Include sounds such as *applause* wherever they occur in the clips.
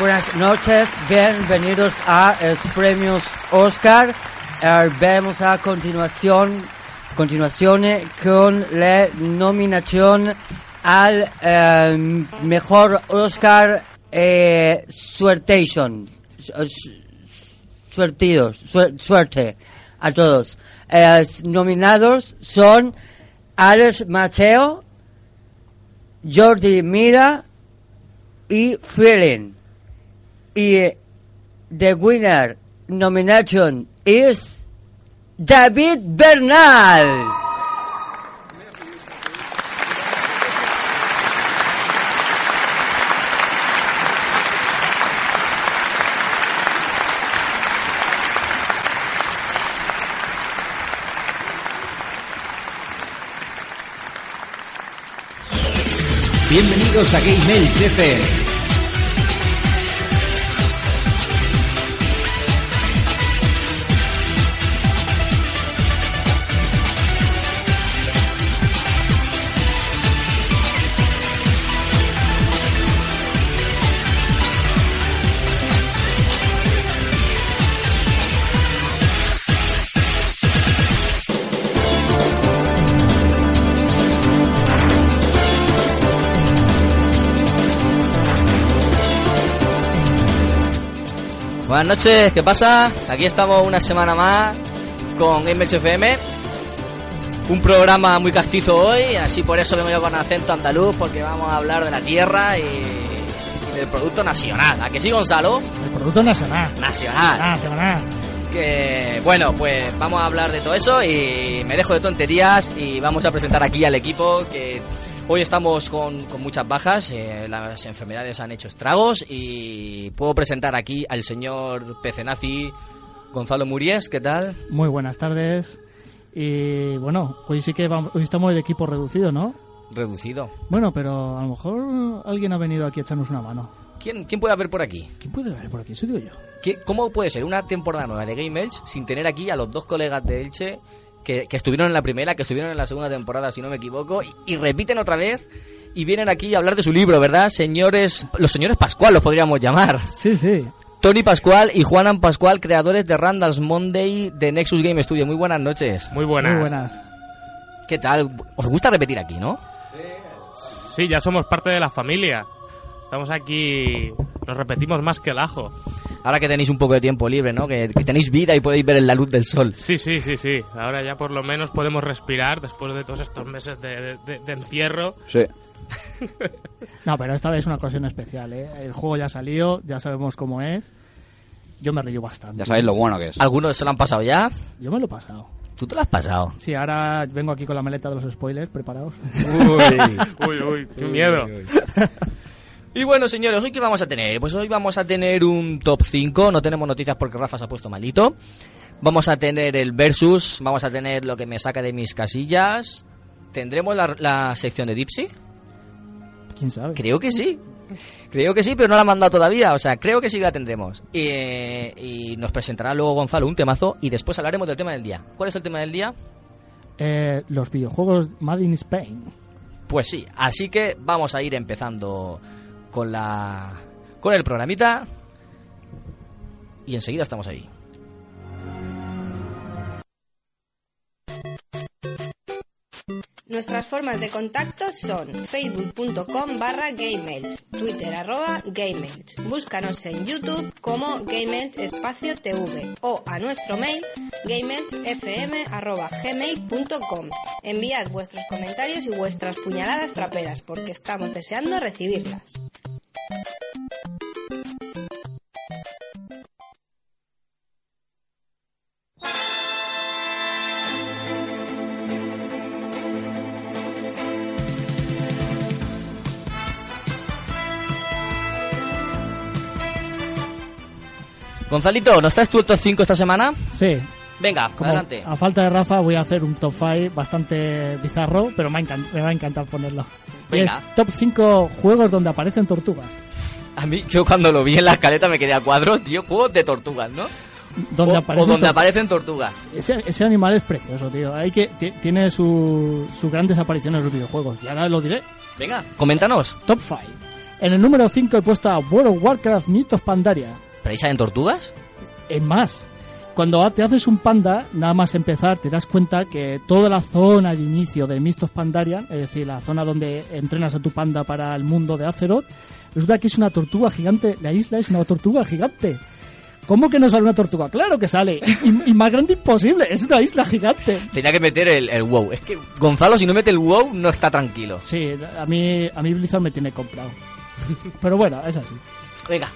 Buenas noches, bienvenidos a los premios Oscar. Eh, vemos a continuación, continuación con la nominación al eh, mejor Oscar eh, Suertation. Su- Suertidos, suer- suerte a todos. Eh, nominados son Alex Mateo, Jordi Mira y Feeling. Y eh, the winner nomination is David Bernal. Bienvenidos a Game Elch Buenas noches, ¿qué pasa? Aquí estamos una semana más con Game Elch FM. Un programa muy castizo hoy, así por eso vengo yo con acento andaluz, porque vamos a hablar de la tierra y, y del producto nacional. ¿A que sí, Gonzalo? El producto nacional. Nacional. Ah, semanal. Que, bueno, pues vamos a hablar de todo eso y me dejo de tonterías y vamos a presentar aquí al equipo que hoy estamos con, con muchas bajas, eh, las enfermedades han hecho estragos y puedo presentar aquí al señor Pecenazi Gonzalo Muries, ¿qué tal? Muy buenas tardes. Y bueno, hoy sí que vamos, hoy estamos el equipo reducido, ¿no? Reducido. Bueno, pero a lo mejor alguien ha venido aquí a echarnos una mano. ¿Quién, quién puede haber por aquí? ¿Quién puede haber por aquí? Soy digo yo. ¿Qué- ¿Cómo puede ser una temporada nueva de Game Elch sin tener aquí a los dos colegas de Elche que, que estuvieron en la primera, que estuvieron en la segunda temporada, si no me equivoco, y, y repiten otra vez y vienen aquí a hablar de su libro, ¿verdad? Señores, los señores Pascual los podríamos llamar. Sí, sí. Tony Pascual y Juanan Pascual, creadores de Randall's Monday de Nexus Game Studio. Muy buenas noches. Muy buenas. Muy buenas. ¿Qué tal? ¿Os gusta repetir aquí, no? Sí, ya somos parte de la familia. Estamos aquí, nos repetimos más que el ajo. Ahora que tenéis un poco de tiempo libre, ¿no? Que, que tenéis vida y podéis ver la luz del sol. Sí, sí, sí, sí. Ahora ya por lo menos podemos respirar después de todos estos meses de, de- de encierro. Sí. *laughs* No, pero esta vez es una ocasión especial, ¿eh? El juego ya salió, ya sabemos cómo es. Yo me río bastante. Ya sabéis lo bueno que es. ¿Algunos se lo han pasado ya? Yo me lo he pasado. ¿Tú te lo has pasado? Sí, ahora vengo aquí con la maleta de los spoilers preparados. *laughs* Uy, uy, qué miedo. Y bueno, señores, ¿hoy qué vamos a tener? Pues hoy vamos a tener un top 5. No tenemos noticias porque Rafa se ha puesto malito. Vamos a tener el versus. Vamos a tener lo que me saca de mis casillas. ¿Tendremos la, la sección de Dipsy? ¿Quién sabe? Creo que sí. Creo que sí, pero no la han mandado todavía. O sea, creo que sí la tendremos. Y, eh, y nos presentará luego Gonzalo un temazo y después hablaremos del tema del día. ¿Cuál es el tema del día? Eh, los videojuegos Made in Spain. Pues sí, así que vamos a ir empezando con la con el programita y enseguida estamos ahí. Nuestras formas de contacto son facebook.com barra GameElch, twitter arroba. Búscanos en YouTube como GameElch espacio TV o a nuestro mail gameelchfm arroba gmail.com. Enviad vuestros comentarios y vuestras puñaladas traperas porque estamos deseando recibirlas. Gonzalito, ¿nos traes tú el top 5 esta semana? Sí, Venga, como adelante. a falta de Rafa voy a hacer un top 5 bastante bizarro, pero me, va a encantar ponerlo. Venga. es top 5 juegos donde aparecen tortugas. A mí, yo cuando lo vi en la escaleta me quedé a cuadros, tío, juegos de tortugas, ¿no? Donde o, donde aparecen tortugas. Ese, ese animal es precioso, tío. Hay que, ti- tiene su- sus grandes apariciones en los videojuegos. Y ahora lo diré. Venga, coméntanos. Top 5. En el número 5 he puesto a World of Warcraft Mist of Pandaria. ¿Pero ahí salen tortugas? Es más, cuando te haces un panda, nada más empezar, te das cuenta que toda la zona de inicio de Mist of Pandaria, es decir, la zona donde entrenas a tu panda para el mundo de Azeroth, resulta que es una tortuga gigante. La isla es una tortuga gigante. ¿Cómo que no sale una tortuga? Claro que sale. Y más grande imposible. Es una isla gigante. Tenía que meter el, el WoW. Es que Gonzalo, si no mete el WoW, no está tranquilo. Sí, a mí, a mí Blizzard me tiene comprado. Pero bueno, es así. Venga,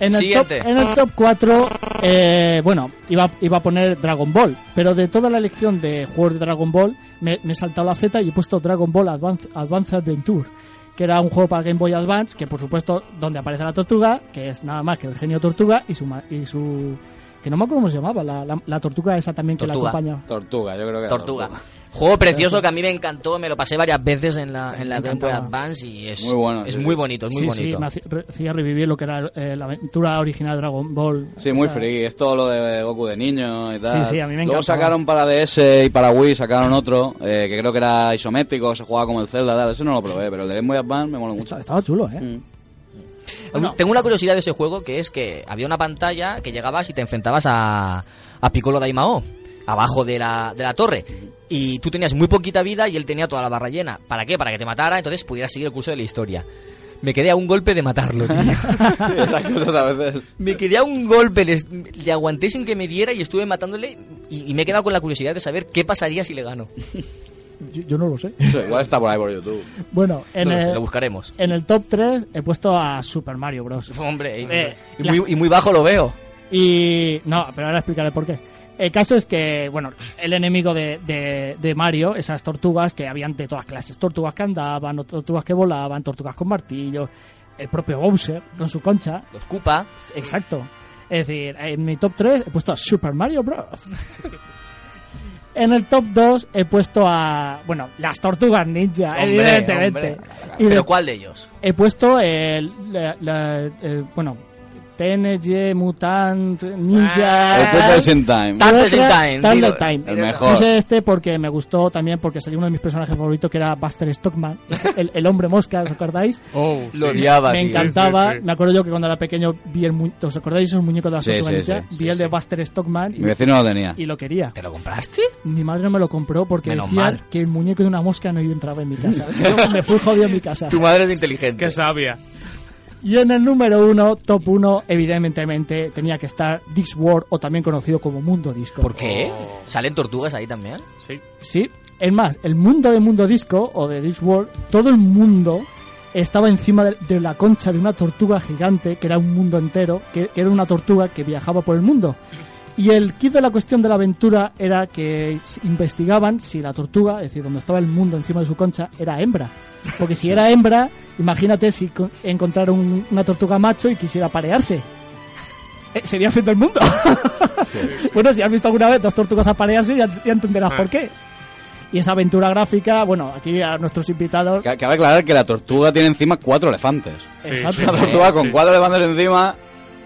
En el, top, en el top 4, eh, bueno, iba, iba a poner Dragon Ball, pero de toda la elección de juegos de Dragon Ball, me, me he saltado la Z y he puesto Dragon Ball Advance, Advance Adventure, que era un juego para Game Boy Advance, que por supuesto, donde aparece la tortuga, que es nada más que el genio tortuga, y su, ma- y su que no me acuerdo cómo se llamaba, la, la, la tortuga esa también que la acompaña. Tortuga, yo creo que era tortuga. Juego precioso que a mí me encantó, me lo pasé varias veces en la, en la Me Game Boy. Advance y es Muy bueno, es sí, muy bonito, es muy sí, bonito. sí, me hacía re- hacía revivir lo que era eh, la aventura original de Dragon Ball. Sí, muy free. Es todo lo de Goku de niño y tal. Sí, sí, a mí me Luego encantaba. sacaron para DS y para Wii, sacaron otro, eh, que creo que era isométrico, se jugaba como el Zelda, tal. Ese no lo probé, pero el de Game Boy Advance me mola mucho. Está- estaba chulo, ¿eh? Mm. Tengo una curiosidad de ese juego que es que había una pantalla que llegabas y te enfrentabas a, a Piccolo Daimao abajo de la, de la torre y tú tenías muy poquita vida y él tenía toda la barra llena. ¿Para qué? Para que te matara, entonces pudieras seguir el curso de la historia. Me quedé a un golpe de matarlo, tío. *laughs* Me quedé a un golpe, les- le aguanté sin que me diera y estuve matándole y, y me he quedado con la curiosidad de saber qué pasaría si le gano. Yo, yo no lo sé. Eso igual está por ahí por YouTube. Bueno, en, No lo sé, el, lo buscaremos. en el top 3 he puesto a Super Mario Bros. Hombre, y, Eh, y la- muy, y muy bajo lo veo. Y no, pero ahora explicaré por qué. El caso es que, bueno, el enemigo de, de, de Mario, esas tortugas que habían de todas clases, tortugas que andaban, tortugas que volaban, tortugas con martillo, el propio Bowser con su concha, Los Koopa. exacto. Es decir, en mi top 3 he puesto a Super Mario Bros. *laughs* en el top 2 he puesto a, bueno, las tortugas ninja, Hombre, evidentemente. hombre. Y de- ¿Pero cuál de ellos? he puesto el- bueno, TNG, Mutant, Ninja. El Turtles in Time. Turtles in Time, Turtles Time. El mejor. Puse este porque me gustó también porque salió uno de mis personajes favoritos que era Buster Stockman, *laughs* el, el hombre mosca, ¿os acordáis? Oh, Lo sí. odiaba, me tío. encantaba. sí, sí. Me acuerdo yo que cuando era pequeño vi el mu- ¿os acordáis esos muñecos de ninja? sí, vi sí, el de. Buster Stockman Mi y, vecino lo tenía. y lo quería. ¿Te lo compraste? Mi madre no me lo compró porque Menos decía mal. que el muñeco de una mosca no entraba en mi casa. *laughs* Yo me fui jodido en mi casa. Tu madre es inteligente. Qué sabia. Y en el número uno, top 1, evidentemente tenía que estar Discworld o también conocido como Mundo Disco. ¿Por qué? Oh. ¿Salen tortugas ahí también? Sí. Sí, es más, el mundo de Mundo Disco o de Discworld, todo el mundo estaba encima de, la concha de una tortuga gigante, que era un mundo entero, que, que era una tortuga que viajaba por el mundo. Y el kit de la cuestión de la aventura era que investigaban si la tortuga, es decir, donde estaba el mundo encima de su concha, era hembra. Porque si era hembra, imagínate si co- encontrara un- una tortuga macho y quisiera parearse. Eh, sería fin del mundo. *laughs* bueno, si has visto alguna vez dos tortugas aparearse, ya, ya entenderás Ah. por qué. Y esa aventura gráfica, bueno, aquí a nuestros invitados. Ca- Cabe aclarar que la tortuga tiene encima cuatro elefantes. Sí, Exacto. Una sí, tortuga con sí. cuatro elefantes encima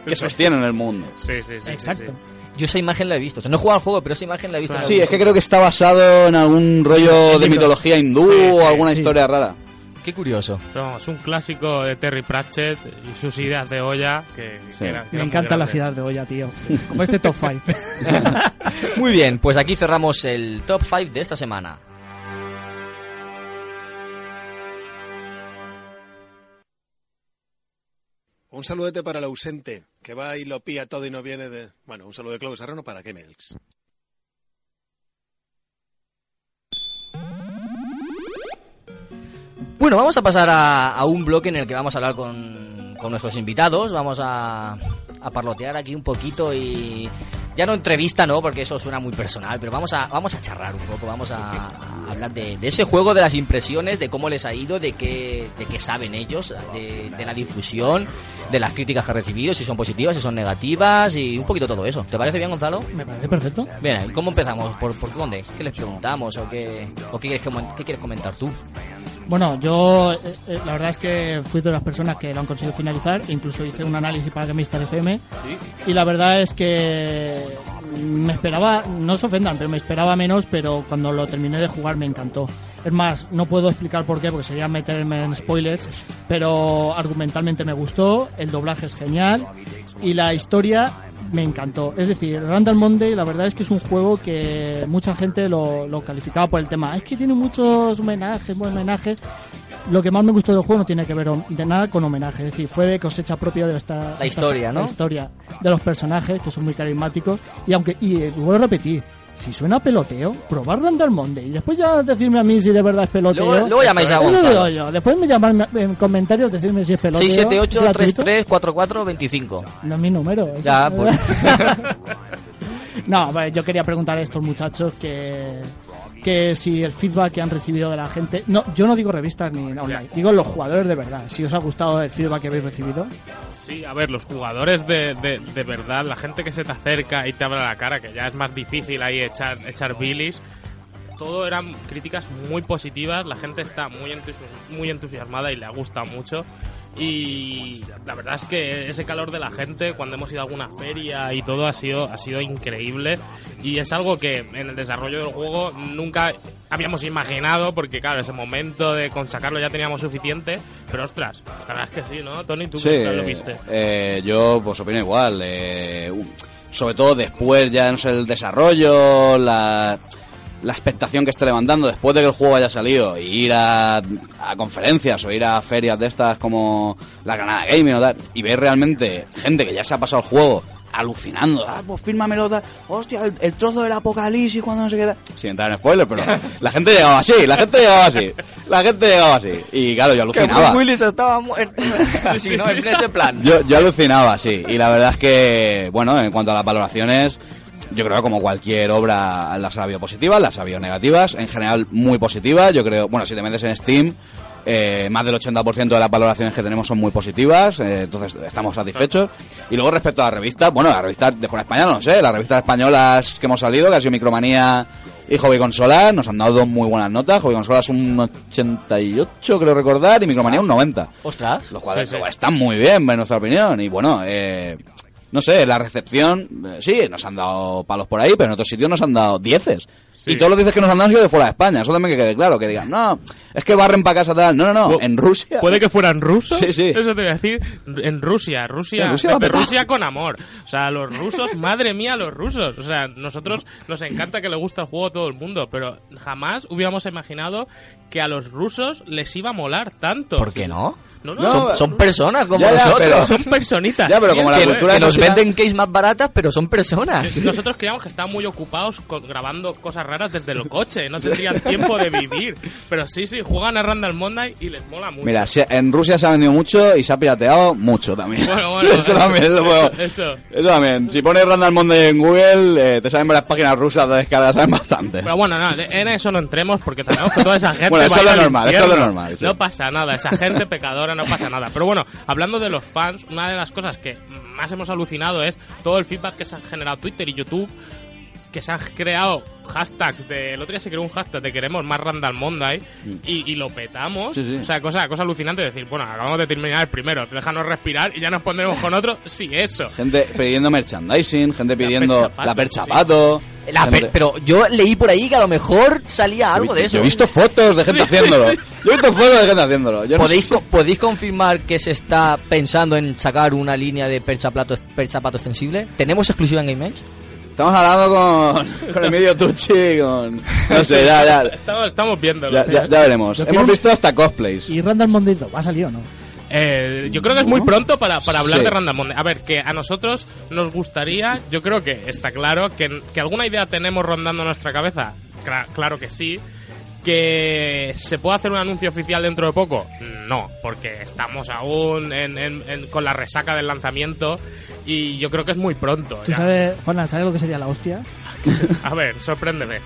que sostienen el mundo. Sí, sí, sí, Exacto. sí. Yo esa imagen la he visto. O sea, no he jugado al juego, pero esa imagen la he visto. Claro. Sí, es que creo que está basado en algún rollo de mitología hindú o alguna sí. historia rara. Qué curioso. Pero vamos, un clásico de Terry Pratchett y sus ideas de olla que, Sí. que eran- que Me encantan las ideas de olla, tío. Como este top 5. *laughs* Muy bien, pues aquí cerramos el top 5 de esta semana. Un saludete para el ausente, que va y lo pilla todo y no viene de... Bueno, un saludo de Clovis Serrano para Kemelx. Bueno, vamos a pasar a, a un bloque en el que vamos a hablar con, con nuestros invitados. Vamos a, a parlotear aquí un poquito y ya no entrevista, ¿no? Porque eso suena muy personal, pero vamos a, vamos a charlar un poco, vamos a, a hablar de, de ese juego, de las impresiones, de cómo les ha ido, de qué, de qué saben ellos, de, de la difusión, de las críticas que ha recibido, si son positivas, si son negativas y un poquito todo eso. ¿Te parece bien, Gonzalo? Me parece perfecto. Bien, ¿y cómo empezamos? ¿Por, por dónde? ¿Qué les preguntamos o qué, o qué, quieres, qué quieres comentar tú? Bueno, yo eh, eh, la verdad es que fui de las personas que lo han conseguido finalizar, incluso hice un análisis para Gamista FM y la verdad es que me esperaba, no se ofendan, pero me esperaba menos, pero cuando lo terminé de jugar me encantó. Es más, no puedo explicar por qué, porque sería meterme en spoilers, pero argumentalmente me gustó, el doblaje es genial y la historia me encantó. Es decir, Randall Monday la verdad es que es un juego que mucha gente lo, lo calificaba por el tema. Es que tiene muchos homenajes, buenos homenajes. Lo que más me gustó del juego no tiene que ver de nada con homenaje, es decir, fue de cosecha propia de esta La historia, ¿no? La historia de los personajes que son muy carismáticos y aunque y eh, vuelvo a repetir, si suena a peloteo, probar Randall Monday y después ya decirme a mí si de verdad es peloteo. Luego- luego llamáis a Eso Gonzalo. digo yo. Después me llaman en comentarios decirme si es peloteo. gratuito. 678-3344-25. No es mi número. es- Ya, pues. *laughs* no, vale, yo quería preguntar a estos muchachos que, que si el feedback que han recibido de la gente. No, yo no digo revistas ni online, digo los jugadores de verdad. Si os ha gustado el feedback que habéis recibido. Sí, a ver, los jugadores de, de, de verdad, la gente que se te acerca y te habla la cara, que ya es más difícil ahí echar, echar bilis, todo eran críticas muy positivas, la gente está muy, entusi- muy entusiasmada y le gusta mucho. Y la verdad es que ese calor de la gente cuando hemos ido a alguna feria y todo ha sido, ha sido increíble. Y es algo que en el desarrollo del juego nunca habíamos imaginado, porque claro, ese momento de con sacarlo ya teníamos suficiente. Pero ostras, la verdad es que sí, ¿no? Tony, tú Sí, qué lo viste. eh, yo pues opino igual. eh, sobre todo después ya no sé el desarrollo, la, la expectación que esté levantando después de que el juego haya salido y ir a, a conferencias o ir a ferias de estas como la Granada Gaming o tal, y ver realmente gente que ya se ha pasado el juego alucinando, ah, pues fírmamelo, tal, hostia, el, el trozo del apocalipsis cuando no se queda, sin entrar en spoiler, pero *laughs* la gente llegaba así, la gente llegaba así, la gente llegaba así, y claro, yo alucinaba. Willis estaba muerto. *laughs* sí, ¿no? En ese plan. Yo, yo alucinaba, sí. Y la verdad es que, bueno, en cuanto a las valoraciones, yo creo que como cualquier obra las ha habido positivas, las ha habido negativas. En general, muy positivas. Yo creo, bueno, si te metes en Steam, eh, más del 80% de las valoraciones que tenemos son muy positivas. eh, entonces, estamos satisfechos. Y luego, respecto a la revista, bueno, la revista de fuera española, no sé, las revistas españolas que hemos salido, que ha sido Micromanía y Hobby Consola, nos han dado dos muy buenas notas. Hobby Consola es un 88, creo recordar, y Micromanía un 90 Ostras. los cuales Sí, sí. están muy bien, en nuestra opinión. Y bueno, eh, no sé, la recepción, eh, sí, nos han dado palos por ahí, pero en otros sitios nos han dado dieces. Sí. Y todos los dieces que nos han dado han sido de fuera de España. Eso también que quede claro, que digan, no, es que barren para casa tal. No, no, no, en Rusia. ¿Puede que fueran rusos? Sí, sí. Eso te voy a decir. En Rusia, Rusia. En Rusia Pepe, con amor. O sea, los rusos, madre mía, los rusos. O sea, nosotros nos encanta que le gusta el juego a todo el mundo, pero jamás hubiéramos imaginado que a los rusos les iba a molar tanto. ¿Por qué no? No, no, No, son, son personas como Ya, ya, nosotros. pero- son personitas. Ya, pero como la que, cultura que nos venden case más baratas, pero son personas. Nosotros creíamos que estaban muy ocupados con- grabando cosas raras desde el coche, no tendrían tiempo de vivir. Pero sí, sí, juegan a Randall Monday y les mola mucho. Mira, en Rusia se ha vendido mucho y se ha pirateado mucho también. Bueno, *laughs* bueno, eso también, eso, eso, *laughs* eso. eso también. Si pones Randall Monday en Google, eh, te salen varias páginas rusas de descarga, saben bastante. Pero bueno, no, en eso no entremos porque sabemos que toda esa gente Bueno, eso es lo al normal, eso es lo normal, sí. No pasa nada, esa gente pecadora no pasa nada. Pero bueno, hablando de los fans, una de las cosas que más hemos alucinado es todo el feedback que se ha generado Twitter y YouTube que se han creado hashtags de el otro día se creó un hashtag de queremos más Randall Monday y, y lo petamos Sí, sí. o sea cosa cosa alucinante decir bueno acabamos de terminar el primero déjanos respirar y ya nos pondremos con otro sí eso Gente pidiendo merchandising, gente pidiendo percha pato, la percha pato. La gente- pe- pero yo leí por ahí que a lo mejor salía algo de eso. Yo he visto fotos de gente haciéndolo. sí. Yo he visto fotos de gente haciéndolo. Yo no ¿Podéis, sé- co- ¿Podéis confirmar que se está pensando en sacar una línea de percha, plato, percha pato extensible? ¿Tenemos exclusiva en Game Edge? Estamos hablando con, *laughs* con Emilio Tucci, con... No sé, ya, ya, estamos, estamos viéndolo ya, ya- ya veremos. Yo Hemos quiero- visto hasta cosplays. ¿Y Randall Monday 2 va a salir o no? Eh, yo creo que es muy pronto para, para hablar Sí. de Random Monday. A ver, que a nosotros nos gustaría, yo creo que está claro, que, que alguna idea tenemos rondando nuestra cabeza. Cla- claro que sí. ¿Que se puede hacer un anuncio oficial dentro de poco? No, porque estamos aún en- en- en- con la resaca del lanzamiento y yo creo que es muy pronto. ¿Tú ya. sabes, Juan, ¿sabes lo que sería la hostia? A ver, sorpréndeme.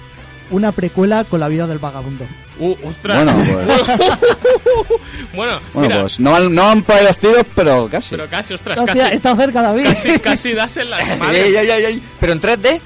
Una precuela con la vida del vagabundo. Uh, ostras. Bueno, pues, *laughs* Bueno, bueno, mira, pues no, van- no por ahí los tiros, pero casi. pero casi, ostras, casi, está cerca, David. *laughs* casi, casi das en las Ey, madres. ey, ey, ey. Pero en 3D.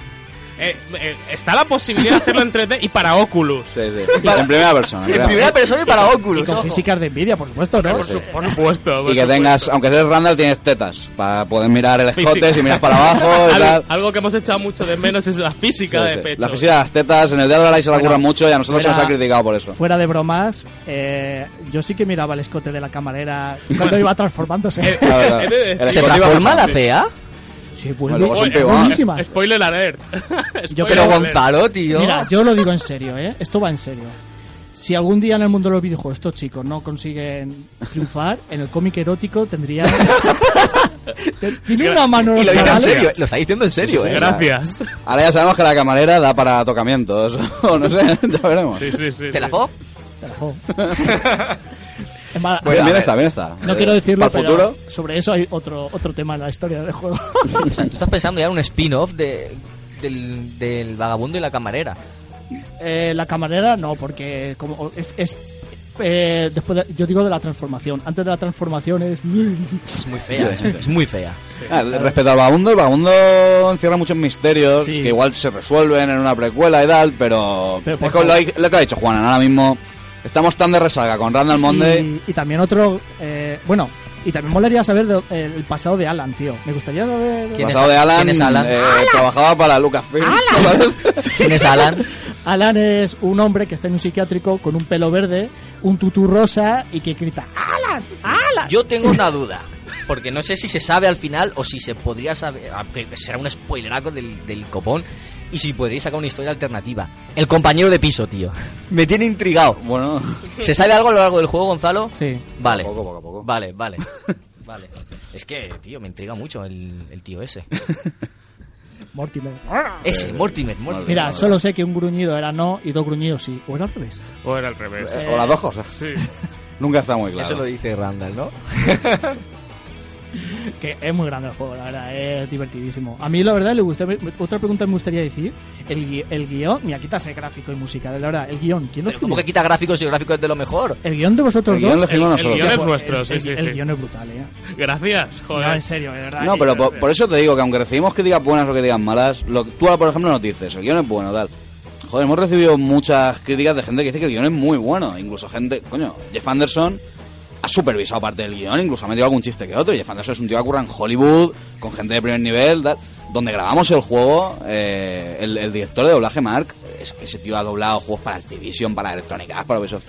Eh, eh, está la posibilidad de hacerlo en 3D y para Oculus. Sí, sí. En primera persona. en primera primera persona y para Y Oculus. con ojo. físicas de envidia, por supuesto, ¿no? Por, su- por supuesto. por Y que supuesto. tengas, aunque seas Randall, tienes tetas para poder mirar el escote Física. si miras para abajo y Algo, tal. algo que hemos echado mucho de menos es la física Sí, de sí. pecho. La física de las tetas en el dedo de la se la Bueno, curran mucho y a nosotros se nos fuera- ha criticado por eso. Fuera de bromas, eh, yo sí que miraba el escote de la camarera cuando iba transformándose. Eh, El ¿Se transforma la bajando. Fea? Sí, Bueno, vuelve. luego va. buenísima. Spoiler alert. *laughs* Yo Pero alert. Gonzalo, tío. Mira, yo lo digo en serio, ¿eh? Esto va en serio. Si algún día en el mundo de los videojuegos estos chicos no consiguen triunfar, en el cómic erótico tendrían... *laughs* Tiene una mano Y los lo dice en chavales. serio. Lo está diciendo en serio, eh. Gracias. Ahora ya sabemos que la camarera da para tocamientos. *laughs* o no sé, ya veremos. Sí, sí, sí. ¿Te la sí. fo? La jodo. Es más, Bien, está, bien está. no Eh, quiero decirlo, para el pero futuro. sobre eso hay otro otro tema en la historia del juego. O *laughs* sea, tú estás pensando ya en un spin-off de, del, del vagabundo y la camarera. Eh, la camarera no, porque como es, es, eh, después de- yo digo de la transformación. Antes de la transformación es Es muy fea, es, es muy fea. Ah, respecto al vagabundo, el vagabundo encierra muchos misterios Sí. que igual se resuelven en una precuela y tal, pero, Pero, es como lo, lo que ha dicho Juan, ahora mismo estamos tan de resaca con Randall Monday. y, y también otro eh, bueno y también molaría saber de- el pasado de Alan, tío. Me gustaría saber ¿Quién es pasado de Alan? Alan, ¿Quién es Alan? eh, trabajaba para Lucasfilm. *laughs* ¿Quién es Alan? Alan es un hombre que está en un psiquiátrico con un pelo verde, un tutú rosa y que grita ¡Alan! ¡Alan! Yo tengo una duda. Porque no sé si se sabe al final o si se podría saber. Será un spoileraco del, del copón. Y si podréis sacar una historia alternativa. El compañero de piso, tío. *laughs* Me tiene intrigado. bueno, ¿Se sabe algo a lo largo del juego, Gonzalo? Sí. Vale. poco, poco a poco. Vale, vale. *laughs* Vale. Es que, tío, me intriga mucho el, el tío ese. Mortimer. Ese, Mortimer, Mortimer. Mira, solo sé que un gruñido era no y dos gruñidos sí. O era al revés. O era al revés. Eh, o las dos cosas. Sí. *laughs* Nunca está muy claro. Eso lo dice Randall, ¿no? *laughs* Que es muy grande el juego, la verdad, es divertidísimo. A mí, la verdad, le gusta, otra pregunta me gustaría decir: el, gui- el guion, mira, quítase gráfico y música, de la verdad, el guion, ¿quién lo Pero ¿Cómo que quita gráficos y el gráfico es de lo mejor? El guion de vosotros El guion lo dos. escribimos el nosotros. guion es nuestro, el, sí, el- sí, el guion es brutal, eh. Gracias, joder. No, en serio, de verdad. No, pero por, por eso te digo que aunque recibimos críticas buenas o críticas malas, lo, tú por ejemplo, nos dices, el guion es bueno, tal. Joder, hemos recibido muchas críticas de gente que dice que el guion es muy bueno. Incluso gente, coño, Jeff Anderson ha supervisado parte del guion, incluso ha metido algún chiste que otro. Jeff Anderson es un tío que ocurre en Hollywood, con gente de primer nivel. Donde grabamos el juego, eh, el, el director de doblaje, Mark, es que ese tío ha doblado juegos para Activision, para Electronic Arts, para Ubisoft,